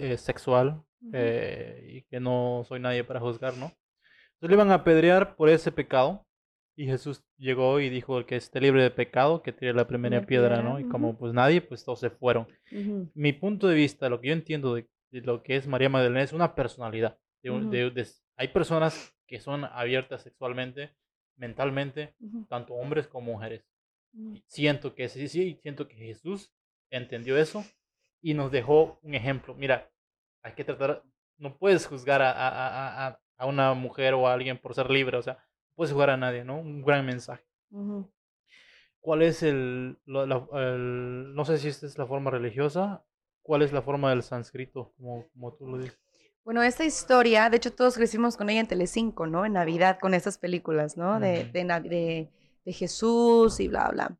eh, sexual eh, y que no soy nadie para juzgar, ¿no? Entonces le iban a apedrear por ese pecado y Jesús llegó y dijo que esté libre de pecado, que tire la primera piedra, ¿no? Y como pues nadie, pues todos se fueron. Mi punto de vista, lo que yo entiendo de de lo que es María Magdalena es una personalidad. De, de- de- hay personas que son abiertas sexualmente, mentalmente, Ujú, tanto hombres como mujeres. Ujú. Siento que sí, sí, siento que Jesús entendió eso y nos dejó un ejemplo. Mira, hay que tratar, no puedes juzgar a, a- a- a- una mujer o a alguien por ser libre, o sea, no puedes juzgar a nadie, ¿no? Un gran mensaje. Ujú. ¿Cuál es el, lo- la- el- no sé si esta es la forma religiosa, cuál es la forma del sánscrito, como, como tú lo dices? Bueno, esta historia, de hecho todos crecimos con ella en Telecinco, ¿no? En Navidad, con estas películas, ¿no? De, Ujú. de, Nav- de- de Jesús y bla, bla.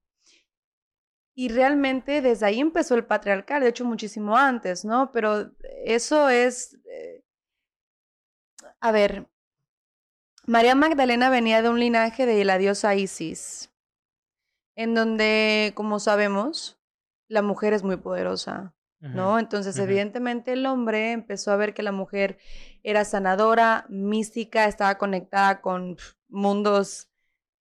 Y realmente desde ahí empezó el patriarcal, de hecho muchísimo antes, ¿no? Pero eso es, eh, a ver, María Magdalena venía de un linaje de la diosa Isis, en donde, como sabemos, la mujer es muy poderosa. ¿no? Entonces, evidentemente el hombre empezó a ver que la mujer era sanadora, mística, estaba conectada con mundos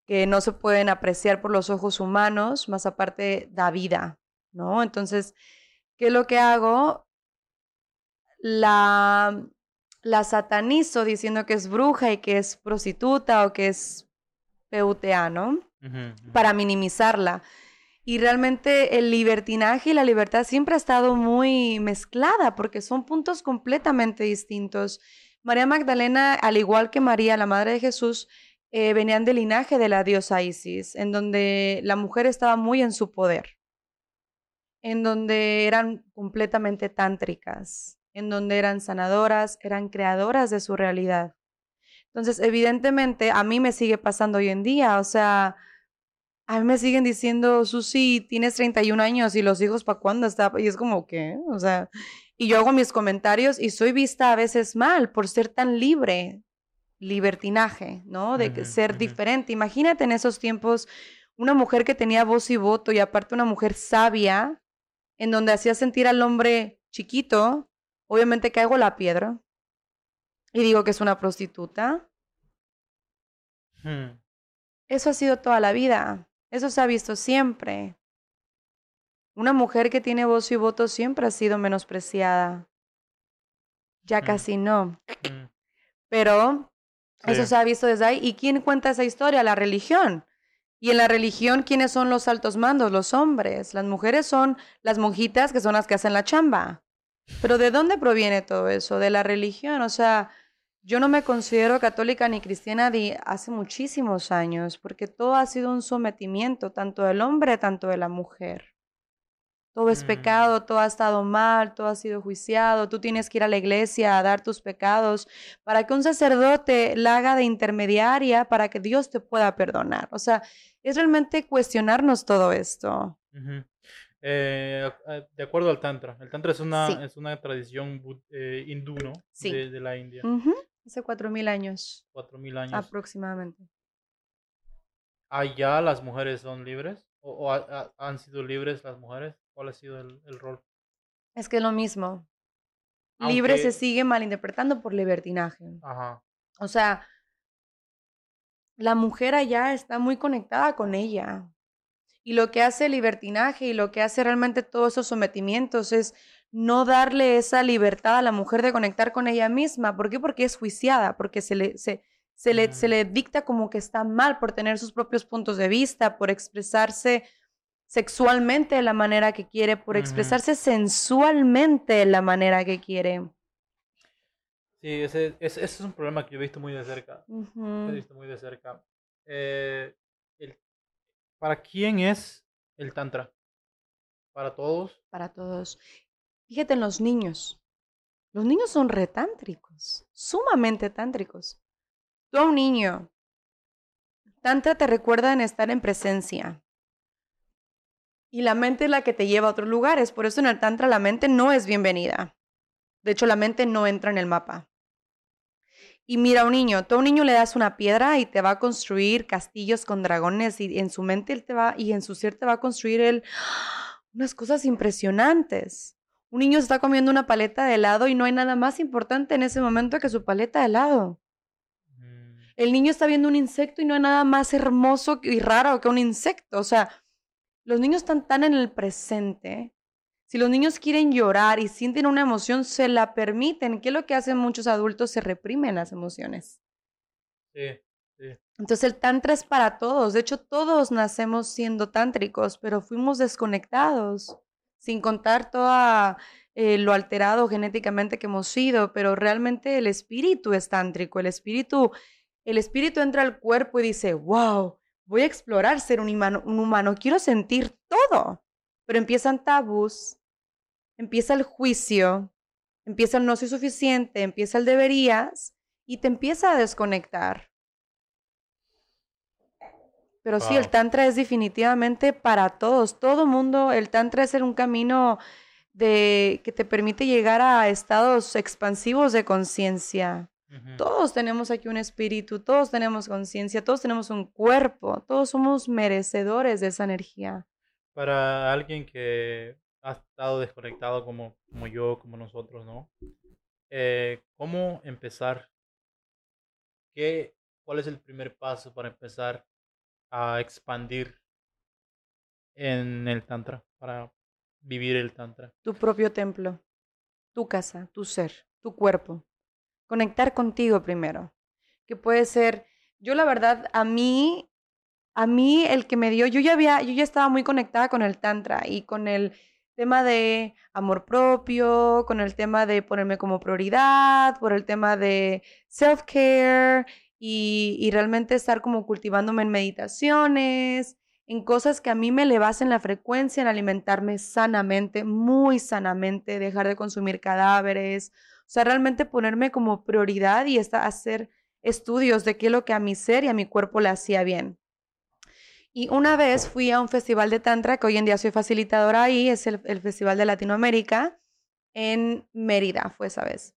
que no se pueden apreciar por los ojos humanos, más aparte da vida, ¿no? Entonces, ¿qué es lo que hago? La, la satanizo diciendo que es bruja y que es prostituta o que es PUTA, ¿no? Para minimizarla. Y realmente el libertinaje y la libertad siempre ha estado muy mezclada porque son puntos completamente distintos. María Magdalena, al igual que María, la Madre de Jesús, eh, venían del linaje de la diosa Isis, en donde la mujer estaba muy en su poder, en donde eran completamente tántricas, en donde eran sanadoras, eran creadoras de su realidad. Entonces, evidentemente, a mí me sigue pasando hoy en día, o sea, a mí me siguen diciendo, Susi, tienes 31 años y los hijos para cuándo está, y es como que, o sea, y yo hago mis comentarios y soy vista a veces mal por ser tan libre, libertinaje, ¿no? De ser diferente. Imagínate en esos tiempos una mujer que tenía voz y voto y aparte una mujer sabia, en donde hacía sentir al hombre chiquito, obviamente caigo la piedra y digo que es una prostituta. Hmm, Eso ha sido toda la vida. Eso se ha visto siempre. Una mujer que tiene voz y voto siempre ha sido menospreciada. Ya Mm. casi no. hmm. Pero eso Sí. se ha visto desde ahí. ¿Y quién cuenta esa historia? La religión. Y en la religión, ¿quiénes son los altos mandos? Los hombres. Las mujeres son las monjitas que son las que hacen la chamba. Pero ¿de dónde proviene todo eso? De la religión. O sea, yo no me considero católica ni cristiana de hace muchísimos años, porque todo ha sido un sometimiento, tanto del hombre, tanto de la mujer. Todo es Mm. pecado, todo ha estado mal, todo ha sido juiciado, tú tienes que ir a la iglesia a dar tus pecados para que un sacerdote la haga de intermediaria para que Dios te pueda perdonar. O sea, es realmente cuestionarnos todo esto. Eh, de acuerdo al Tantra, el Tantra es una, Sí. es una tradición eh, hindú, ¿no? Sí. De, de la India, Ujú, Hace cuatro mil años cuatro mil años. aproximadamente. ¿Allá las mujeres son libres? ¿O, o ha- ha- han sido libres las mujeres? ¿Cuál ha sido el, el rol? Es que es lo mismo. Libre se sigue malinterpretando por libertinaje. Ajá. O sea, la mujer allá está muy conectada con ella. Y lo que hace el libertinaje y lo que hace realmente todos esos sometimientos es no darle esa libertad a la mujer de conectar con ella misma. ¿Por qué? Porque es juiciada, porque se le, se, se le, se Mm. le dicta como que está mal por tener sus propios puntos de vista, por expresarse sexualmente de la manera que quiere, por expresarse sensualmente de la manera que quiere. Sí, ese, ese, ese es un problema que yo he visto muy de cerca. He visto muy de cerca. Eh, el- ¿Para quién es el Tantra? ¿Para todos? para todos. Fíjate en los niños. Los niños son retántricos, sumamente tántricos. Tú a un niño, tantra te recuerda en estar en presencia. Y la mente es la que te lleva a otros lugares. Por eso en el tantra la mente no es bienvenida. De hecho, la mente no entra en el mapa. Y mira a un niño, tú a un niño le das una piedra y te va a construir castillos con dragones y en su mente él te va y en su ser te va a construir él unas cosas impresionantes. Un niño está comiendo una paleta de helado y no hay nada más importante en ese momento que su paleta de helado. Mm, El niño está viendo un insecto y no hay nada más hermoso y raro que un insecto. O sea, los niños están tan en el presente, Si los niños quieren llorar y sienten una emoción, se la permiten. ¿Qué es lo que hacen muchos adultos? Se reprimen las emociones. Sí, sí. Entonces el tantra es para todos. De hecho, todos nacemos siendo tántricos, pero fuimos desconectados, sin contar todo eh, lo alterado genéticamente que hemos sido, pero realmente el espíritu es tántrico. El espíritu, el espíritu entra al cuerpo y dice, wow, voy a explorar ser un humano, un humano, quiero sentir todo. Pero empiezan tabús, empieza el juicio, empieza el no soy suficiente, empieza el deberías y te empieza a desconectar. Pero sí, el tantra es definitivamente para todos, todo mundo, el tantra es un camino de que te permite llegar a estados expansivos de conciencia. Todos tenemos aquí un espíritu, todos tenemos conciencia, todos tenemos un cuerpo, todos somos merecedores de esa energía. Para alguien que ha estado desconectado como, como yo, como nosotros, ¿no? Eh, ¿Cómo empezar? ¿Qué, ¿Cuál es el primer paso para empezar a expandir en el Tantra, para vivir el Tantra? Tu propio templo, tu casa, tu ser, tu cuerpo conectar contigo primero, que puede ser, yo la verdad, a mí, a mí el que me dio, yo ya había, yo ya estaba muy conectada con el tantra y con el tema de amor propio, con el tema de ponerme como prioridad, por el tema de self-care y, y realmente estar como cultivándome en meditaciones, en cosas que a mí me elevasen la frecuencia, en alimentarme sanamente, muy sanamente, dejar de consumir cadáveres, sea, realmente ponerme como prioridad y hacer estudios de qué es lo que a mi ser y a mi cuerpo le hacía bien. Y una vez fui a un festival de Tantra, que hoy en día soy facilitadora ahí, es el, Festival de Latinoamérica, en Mérida fue esa vez.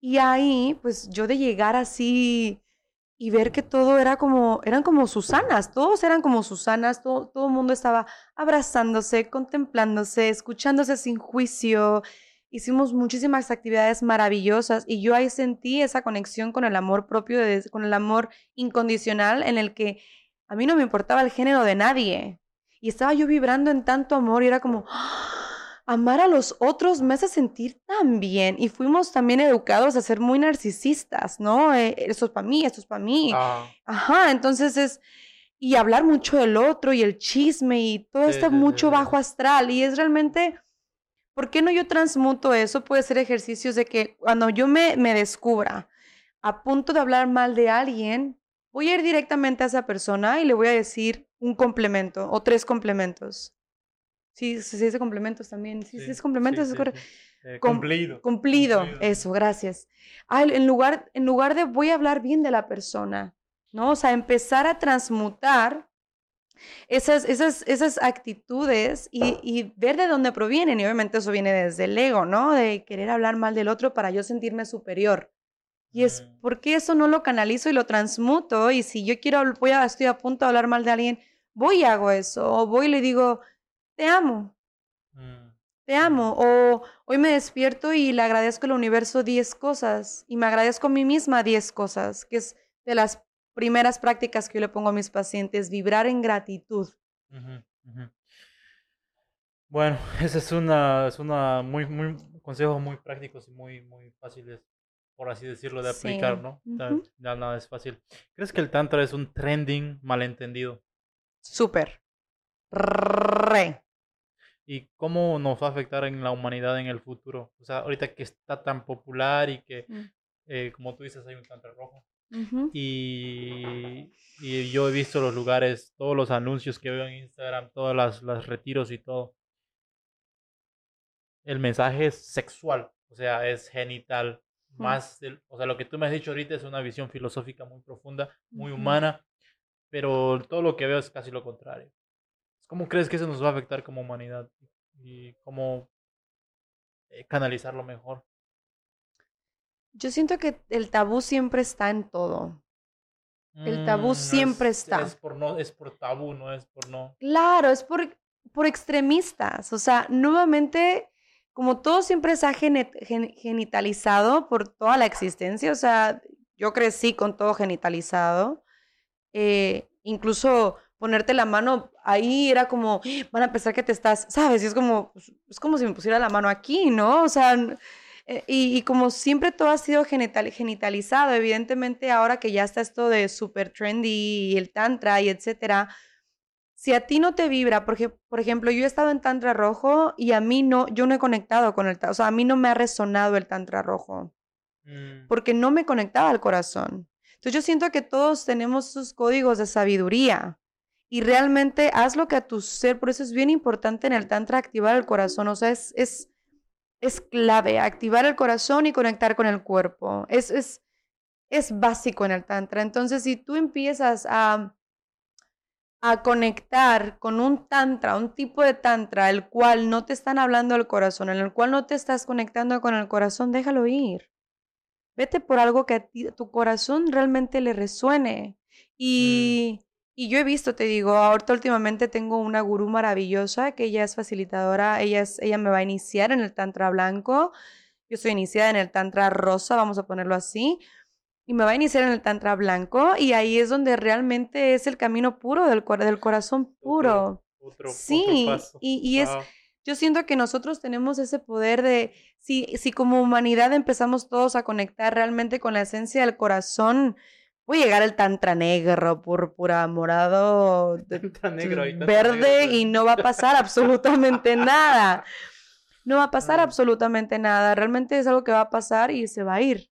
Y ahí, pues yo de llegar así y ver que todo era como, eran como Susanas, todos eran como Susanas, todo el mundo estaba abrazándose, contemplándose, escuchándose sin juicio, hicimos muchísimas actividades maravillosas y yo ahí sentí esa conexión con el amor propio, con el amor incondicional en el que a mí no me importaba el género de nadie. Y estaba yo vibrando en tanto amor y era como, ¡Ah! amar a los otros me hace sentir tan bien. Y fuimos también educados a ser muy narcisistas, ¿no? Eh, esto es para mí, esto es para mí. Ah. Ajá, entonces es... Y hablar mucho del otro y el chisme y todo esto mucho bajo astral. Y es realmente ¿Por qué no yo transmuto eso? Puede ser ejercicios de que cuando yo me, me descubra a punto de hablar mal de alguien, voy a ir directamente a esa persona y le voy a decir un complemento o tres complementos. Sí, se dice complementos también. Sí, sí, es complementos. es eh, cumplido. cumplido. Eso, gracias. Ah, en, lugar, en lugar de voy a hablar bien de la persona, ¿no? O sea, empezar a transmutar esas, esas, esas actitudes y, ver de dónde provienen. Y obviamente eso viene desde el ego, ¿no? De querer hablar mal del otro para yo sentirme superior. Y es mm. porque eso no lo canalizo y lo transmuto. Y si yo quiero, voy a, estoy a punto de hablar mal de alguien, voy y hago eso. O voy y le digo, te amo. Mm. Te amo. O hoy me despierto y le agradezco al universo 10 cosas. Y me agradezco a mí misma 10 cosas, que es de las primeras prácticas que yo le pongo a mis pacientes, vibrar en gratitud. Bueno, ese es una, es una muy, muy, consejos muy prácticos y muy, muy fáciles, por así decirlo, de aplicar, ¿no? ya, nada es fácil. ¿Crees que el tantra es un trending malentendido? Súper. Re. ¿Y cómo nos va a afectar en la humanidad en el futuro? O sea, ahorita que está tan popular y que, mm. eh, como tú dices, hay un tantra rojo y, y, yo he visto los lugares, todos los anuncios que veo en Instagram, todos los retiros y todo. El mensaje es sexual, o sea, es genital. Más, o sea, lo que tú me has dicho ahorita es una visión filosófica muy profunda, muy humana, pero todo lo que veo es casi lo contrario. ¿Cómo crees que eso nos va a afectar como humanidad? Y cómo eh, canalizarlo mejor. Yo siento que el tabú siempre está en todo. El tabú mm, siempre está. Es por, no, es por tabú, no es por no. Claro, es por, por extremistas. O sea, nuevamente, como todo siempre se ha genitalizado por toda la existencia, o sea, yo crecí con todo genitalizado. Eh, incluso ponerte la mano ahí era como, van a pensar que te estás, ¿sabes? Y es como, pues, es como si me pusiera la mano aquí, ¿no? O sea, eh, y, como siempre todo ha sido genital, genitalizado, evidentemente ahora que ya está esto de super trendy y el tantra y etcétera, si a ti no te vibra, porque, por ejemplo, yo he estado en tantra rojo y a mí no, yo no he conectado con el, o sea, a mí no me ha resonado el tantra rojo, mm. porque no me conectaba al corazón. Entonces yo siento que todos tenemos sus códigos de sabiduría y realmente haz lo que a tu ser, por eso es bien importante en el tantra activar el corazón, o sea, es, es, es clave, activar el corazón y conectar con el cuerpo, es, es, es básico en el tantra. Entonces, si tú empiezas a, a conectar con un tantra, un tipo de tantra, el cual no te están hablando al corazón, en el cual no te estás conectando con el corazón, déjalo ir. Vete por algo que a, tu corazón realmente le resuene. Mm. Y... Yo he visto, te digo, ahorita últimamente tengo una gurú maravillosa que ella es facilitadora, ella, es, ella me va a iniciar en el tantra blanco, yo estoy iniciada en el tantra rosa, vamos a ponerlo así, y me va a iniciar en el tantra blanco y ahí es donde realmente es el camino puro del, del corazón puro. sí, y, y es, yo siento que nosotros tenemos ese poder de, si, si como humanidad empezamos todos a conectar realmente con la esencia del corazón, Voy a llegar el tantra negro, púrpura, morado, verde y no va a pasar absolutamente nada. No va a pasar absolutamente nada. Realmente es algo que va a pasar y se va a ir.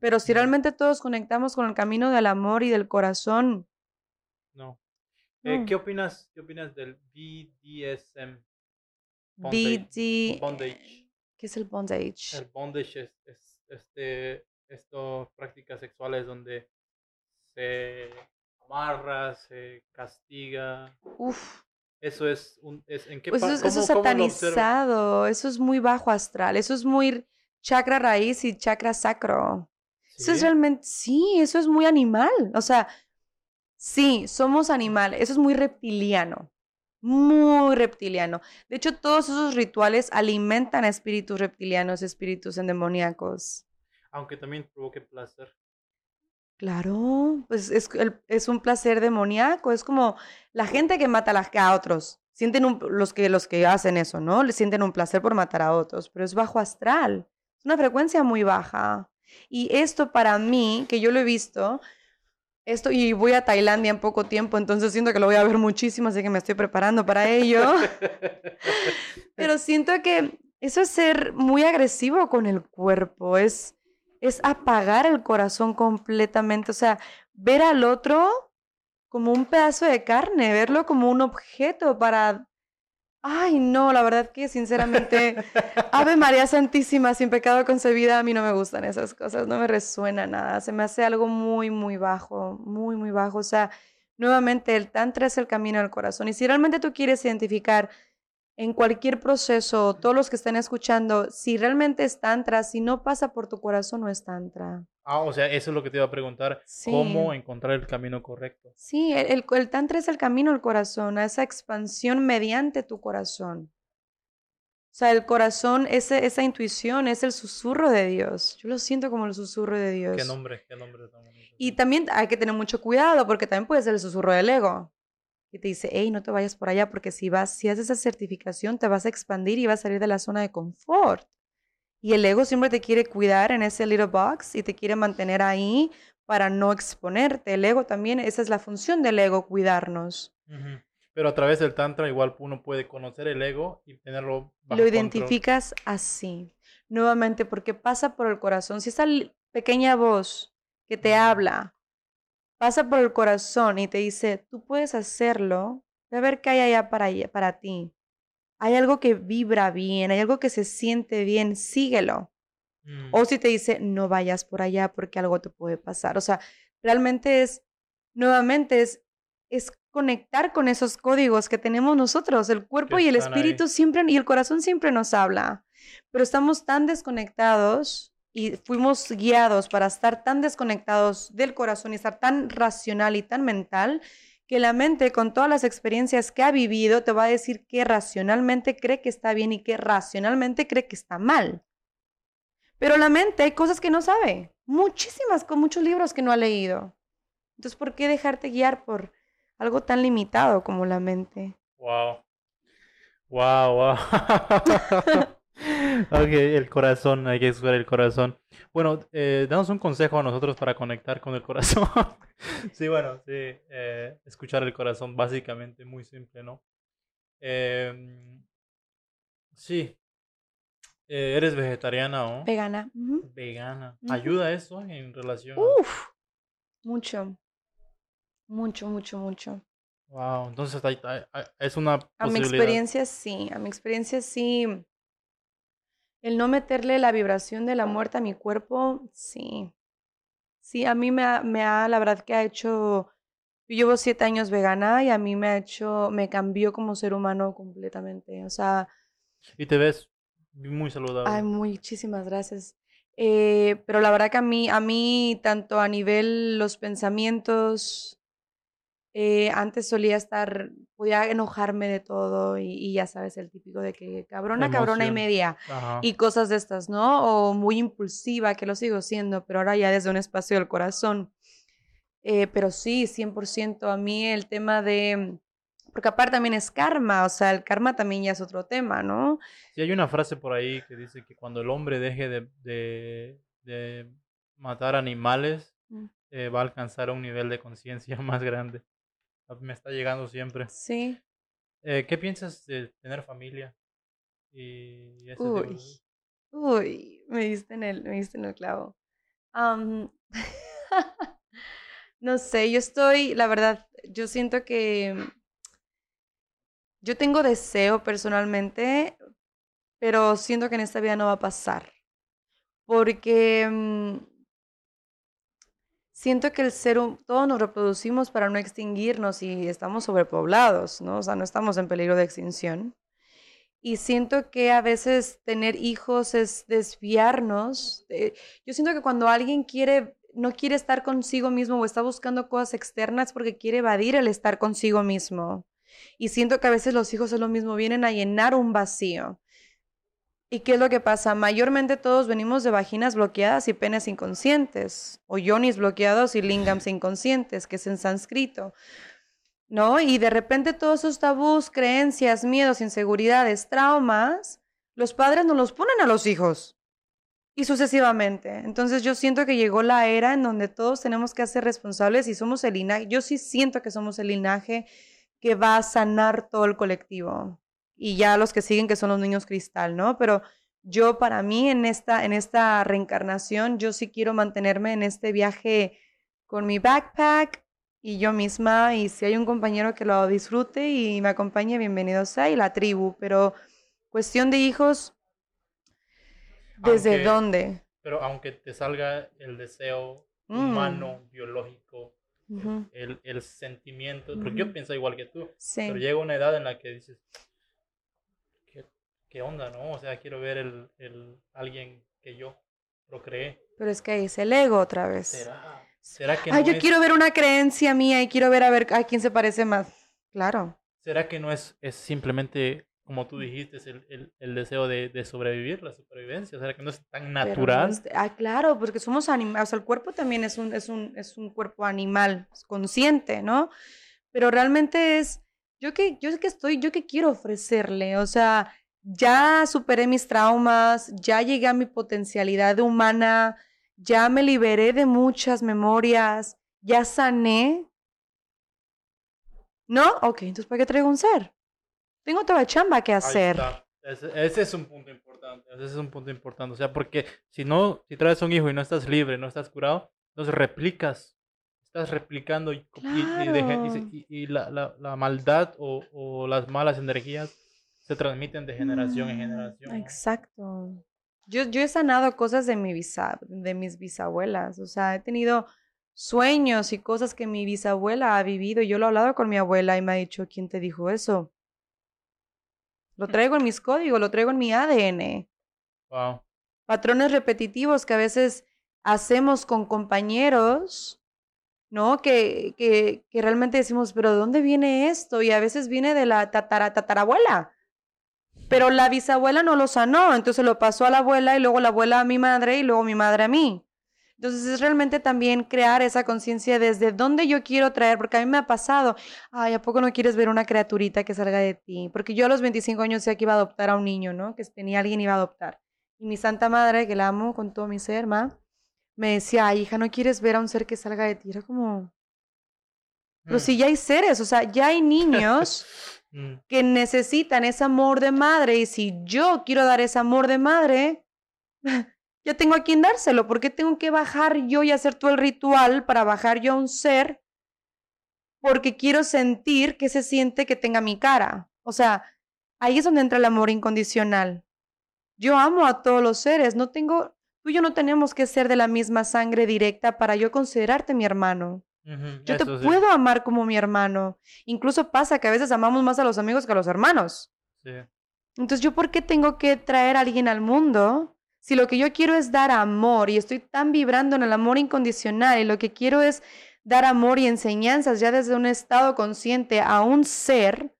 Pero si realmente todos conectamos con el camino del amor y del corazón. No. Eh, ¿qué, opinas, ¿Qué opinas del BDSM? Bondage. ¿Qué es el bondage? El bondage es, es este, estas prácticas sexuales donde se amarra, se castiga. Uf. Eso es un... Es, ¿en qué pues eso, es satanizado, eso es muy bajo astral, eso es muy chakra raíz y chakra sacro. Eso es realmente, sí, eso es muy animal. O sea, sí, somos animales, eso es muy reptiliano, muy reptiliano. De hecho, todos esos rituales alimentan a espíritus reptilianos, espíritus endemoniacos. Aunque también provoque placer. Claro, pues es, es un placer demoníaco, es como la gente que mata a, otros, sienten los, que, los que hacen eso, ¿no? Le sienten un placer por matar a otros, pero es bajo astral, es una frecuencia muy baja. Y esto para mí, que yo lo he visto, esto, y voy a Tailandia en poco tiempo, entonces siento que lo voy a ver muchísimo, así que me estoy preparando para ello. Pero siento que eso es ser muy agresivo con el cuerpo, es es apagar el corazón completamente, o sea, ver al otro como un pedazo de carne, verlo como un objeto para... Ay, no, la verdad que sinceramente, Ave María Santísima, sin pecado concebida, a mí no me gustan esas cosas, no me resuena nada, se me hace algo muy, muy bajo, muy, muy bajo. O sea, nuevamente, el Tantra es el camino al corazón. Y si realmente tú quieres identificar en cualquier proceso, todos los que estén escuchando, si realmente es tantra, si no pasa por tu corazón, no es tantra. Ah, o sea, eso es lo que te iba a preguntar. ¿Cómo encontrar el camino correcto? Sí, el, el, tantra es el camino al corazón, a esa expansión mediante tu corazón. O sea, el corazón, ese, esa intuición, es el susurro de Dios. Yo lo siento como el susurro de Dios. Qué nombre, qué nombre Y también hay que tener mucho cuidado porque también puede ser el susurro del ego y te dice, hey, no te vayas por allá porque si vas, si haces esa certificación, te vas a expandir y vas a salir de la zona de confort. Y el ego siempre te quiere cuidar en ese little box y te quiere mantener ahí para no exponerte. El ego también, esa es la función del ego, cuidarnos. Pero a través del tantra igual uno puede conocer el ego y tenerlo bajo Lo identificas así, nuevamente, porque pasa por el corazón. Si esa pequeña voz que te habla pasa por el corazón y te dice, tú puedes hacerlo, ve a ver qué hay allá para, para ti. Hay algo que vibra bien, hay algo que se siente bien, síguelo. O mm. si te dice, no vayas por allá porque algo te puede pasar. O sea, realmente es, nuevamente, es, es conectar con esos códigos que tenemos nosotros. El cuerpo y el espíritu siempre, y el corazón siempre nos habla. Pero estamos tan desconectados y fuimos guiados para estar tan desconectados del corazón y estar tan racional y tan mental que la mente con todas las experiencias que ha vivido te va a decir que racionalmente cree que está bien y que racionalmente cree que está mal. Pero la mente hay cosas que no sabe, muchísimas, con muchos libros que no ha leído. Entonces, ¿por qué dejarte guiar por algo tan limitado como la mente. Wow. Wow, wow. Ok, el corazón, hay que escuchar el corazón. Bueno, eh, damos un consejo a nosotros para conectar con el corazón. sí, bueno, sí, eh, escuchar el corazón, básicamente, muy simple, ¿no? Em, sí. Eh, ¿Eres vegetariana o? Vegana. Vegana. ¿Ayuda eso en relación? Uf, mucho. Mucho, mucho, mucho. Wow, entonces es una A mi experiencia sí, a mi experiencia sí. El no meterle la vibración de la muerte a mi cuerpo, sí. Sí, a mí me ha, me ha, la verdad que ha hecho, yo llevo siete años vegana y a mí me ha hecho, me cambió como ser humano completamente. O sea... Y te ves muy saludable. Ay, muchísimas gracias. Eh, pero la verdad que a mí, a mí, tanto a nivel los pensamientos, eh, antes solía estar, podía enojarme de todo y, ya sabes, el típico de que cabrona, cabrona y media y cosas de estas, ¿no? O muy impulsiva, que lo sigo siendo, pero ahora ya desde un espacio del corazón. Eh, pero sí, 100% a mí el tema de, porque aparte también es karma, o sea, el karma también ya es otro tema, ¿no? Sí, hay una frase por ahí que dice que cuando el hombre deje de, de, matar animales, mm. eh, va a alcanzar un nivel de conciencia más grande me está llegando siempre. Sí. Eh, ¿Qué piensas de tener familia? Y uy, uy, me diste en el, me diste en el clavo. no sé, yo estoy, la verdad, yo siento que yo tengo deseo personalmente, pero siento que en esta vida no va a pasar. Porque mm, siento que el ser, todos nos reproducimos para no extinguirnos y estamos sobrepoblados, ¿no? O sea, no estamos en peligro de extinción. Y siento que a veces tener hijos es desviarnos. yo siento que cuando alguien quiere, no quiere estar consigo mismo o está buscando cosas externas porque quiere evadir el estar consigo mismo. Y siento que a veces los hijos es lo mismo, vienen a llenar un vacío. ¿Y qué es lo que pasa? Mayormente todos venimos de vaginas bloqueadas y penes inconscientes, o yonis bloqueados y lingams inconscientes, que es en sánscrito. ¿No? Y de repente todos esos tabús, creencias, miedos, inseguridades, traumas, los padres no los ponen a los hijos. Y sucesivamente. Entonces yo siento que llegó la era en donde todos tenemos que ser responsables y somos el linaje. Yo sí siento que somos el linaje que va a sanar todo el colectivo y ya los que siguen que son los niños cristal, ¿no? Pero yo para mí en esta, en esta reencarnación, yo sí quiero mantenerme en este viaje con mi backpack y yo misma, y si hay un compañero que lo disfrute y me acompañe, bienvenido sea, y la tribu, pero cuestión de hijos, ¿desde dónde? Pero aunque te salga el deseo humano, mm. biológico, el, el, sentimiento, porque yo pienso igual que tú, pero llega una edad en la que dices, ¿qué onda, no? O sea, quiero ver el, el alguien que yo procreé. Pero es que ahí es el ego otra vez. ¿Será? ¿Será que Ay, yo quiero ver una creencia mía y quiero ver a ver a quién se parece más. Claro. ¿Será que no es, es simplemente, como tú dijiste, el, el, el deseo de, de, sobrevivir, la supervivencia? ¿Será que no es tan natural? ah, claro, porque somos animales. O sea, el cuerpo también es un, es un, es un cuerpo animal, consciente, ¿no? Pero realmente es, yo que, yo que estoy, yo que quiero ofrecerle, o sea, ya superé mis traumas, ya llegué a mi potencialidad humana, ya me liberé de muchas memorias, ya sané. ¿No? Ok, entonces ¿para qué traigo un ser? Tengo toda chamba que hacer. Ese, es un punto importante, ese es un punto importante. O sea, porque si no, si traes un hijo y no estás libre, no estás curado, entonces replicas, estás replicando y, y, la, la, la, maldad o, o las malas energías se transmiten de generación en mm, generación. Exacto. Yo, yo he sanado cosas de, mi de mis bisabuelas, o sea, he tenido sueños y cosas que mi bisabuela ha vivido. Yo lo he hablado con mi abuela y me ha dicho, ¿quién te dijo eso? Lo mm. traigo en mis códigos, lo traigo en mi ADN. Wow. Patrones repetitivos que a veces hacemos con compañeros, ¿no? Que, que, que realmente decimos, pero ¿de dónde viene esto? Y a veces viene de la tatara, tatarabuela. Pero la bisabuela no lo sanó, entonces lo pasó a la abuela y luego la abuela a mi madre y luego mi madre a mí. Entonces es realmente también crear esa conciencia desde dónde yo quiero traer, porque a mí me ha pasado, ay, ¿a poco no quieres ver una criaturita que salga de ti? Porque yo a los 25 años decía que iba a adoptar a un niño, ¿no? Que tenía alguien iba a adoptar. Y mi santa madre, que la amo con todo mi ser, ma, me decía, ay, hija, ¿no quieres ver a un ser que salga de ti? Era como, pero Mm. si ya hay seres, o sea, ya hay niños Mm, que necesitan ese amor de madre y si yo quiero dar ese amor de madre, ya tengo a quien dárselo. ¿Por qué tengo que bajar yo y hacer todo el ritual para bajar yo a un ser? Porque quiero sentir que se siente que tenga mi cara. O sea, ahí es donde entra el amor incondicional. Yo amo a todos los seres, no tengo, tú y yo no tenemos que ser de la misma sangre directa para yo considerarte mi hermano. Yo te sí, puedo amar como mi hermano. Incluso pasa que a veces amamos más a los amigos que a los hermanos. sí. Entonces, ¿yo por qué tengo que traer a alguien al mundo? Si lo que yo quiero es dar amor y estoy tan vibrando en el amor incondicional y lo que quiero es dar amor y enseñanzas ya desde un estado consciente a un ser,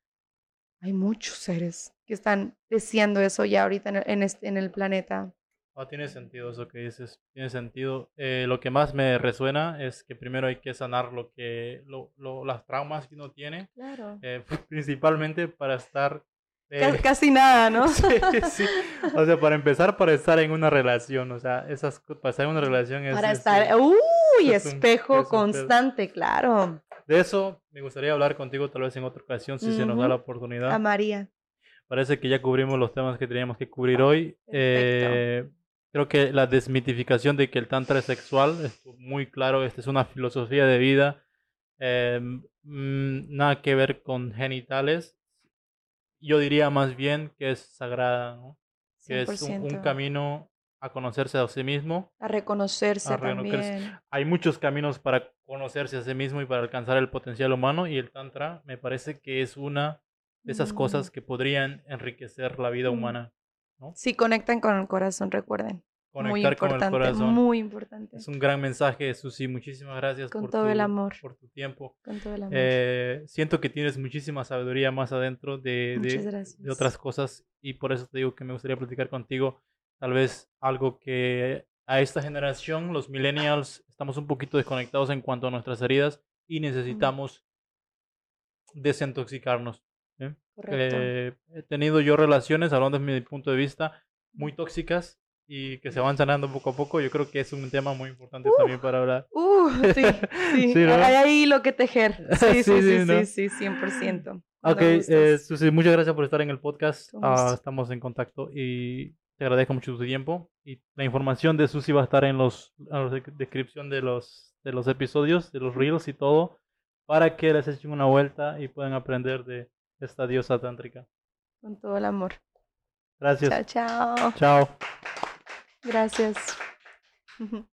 hay muchos seres que están deseando eso ya ahorita en el, en este- en el planeta. No, tiene sentido eso que dices, tiene sentido. Eh, lo que más me resuena es que primero hay que sanar lo que, lo, lo- las traumas que uno tiene, Claro. eh, principalmente para estar... eh, Casi nada, ¿no? sí, sí. O sea, para empezar, para estar en una relación, o sea, esas, para estar en una relación es... Para es- estar, uy, es espejo es un pedo. constante, claro. De eso me gustaría hablar contigo tal vez en otra ocasión, si se nos da la oportunidad. A María. Parece que ya cubrimos los temas que teníamos que cubrir hoy. Eh, creo que la desmitificación de que el tantra es sexual es muy claro. Esta es una filosofía de vida. eh, mm, nada que ver con genitales. Yo diría más bien que es sagrada, ¿no? que es un, un 100%. camino a conocerse a sí mismo. A reconocerse a reconocerse. también. Hay muchos caminos para conocerse a sí mismo y para alcanzar el potencial humano y el tantra me parece que es una de esas Mm. cosas que podrían enriquecer la vida Mm. Humana. Si conectan con el corazón, recuerden. muy Conectar con el importante, corazón. muy importante. Es un gran mensaje, Susi. Muchísimas gracias Con por, todo tu, el amor. por tu tiempo. Con todo el amor. Eh, siento que tienes muchísima sabiduría más adentro de, de- de otras cosas y por eso te digo que me gustaría platicar contigo. Tal vez algo que a esta generación, los millennials, estamos un poquito desconectados en cuanto a nuestras heridas y necesitamos desintoxicarnos. ¿Eh? He tenido yo relaciones, hablando desde mi punto de vista, muy tóxicas y que se van sanando poco a poco. Yo creo que es un tema muy importante también para hablar. Uh, sí, sí. Sí, ¿no? Hay ahí lo que tejer. Sí, sí, Sí, sí, ¿no? sí, sí, 100%. Ok, eh. Susi, muchas gracias por estar en el podcast. Gusto. estamos en contacto y te agradezco mucho tu tiempo. Y la información de Susi va a estar en los, en la de- descripción de los, de los episodios, de los reels y todo, para que les echen una vuelta y puedan aprender de esta diosa tántrica. Con todo el amor. Gracias. Chao, chao. Chao. Gracias.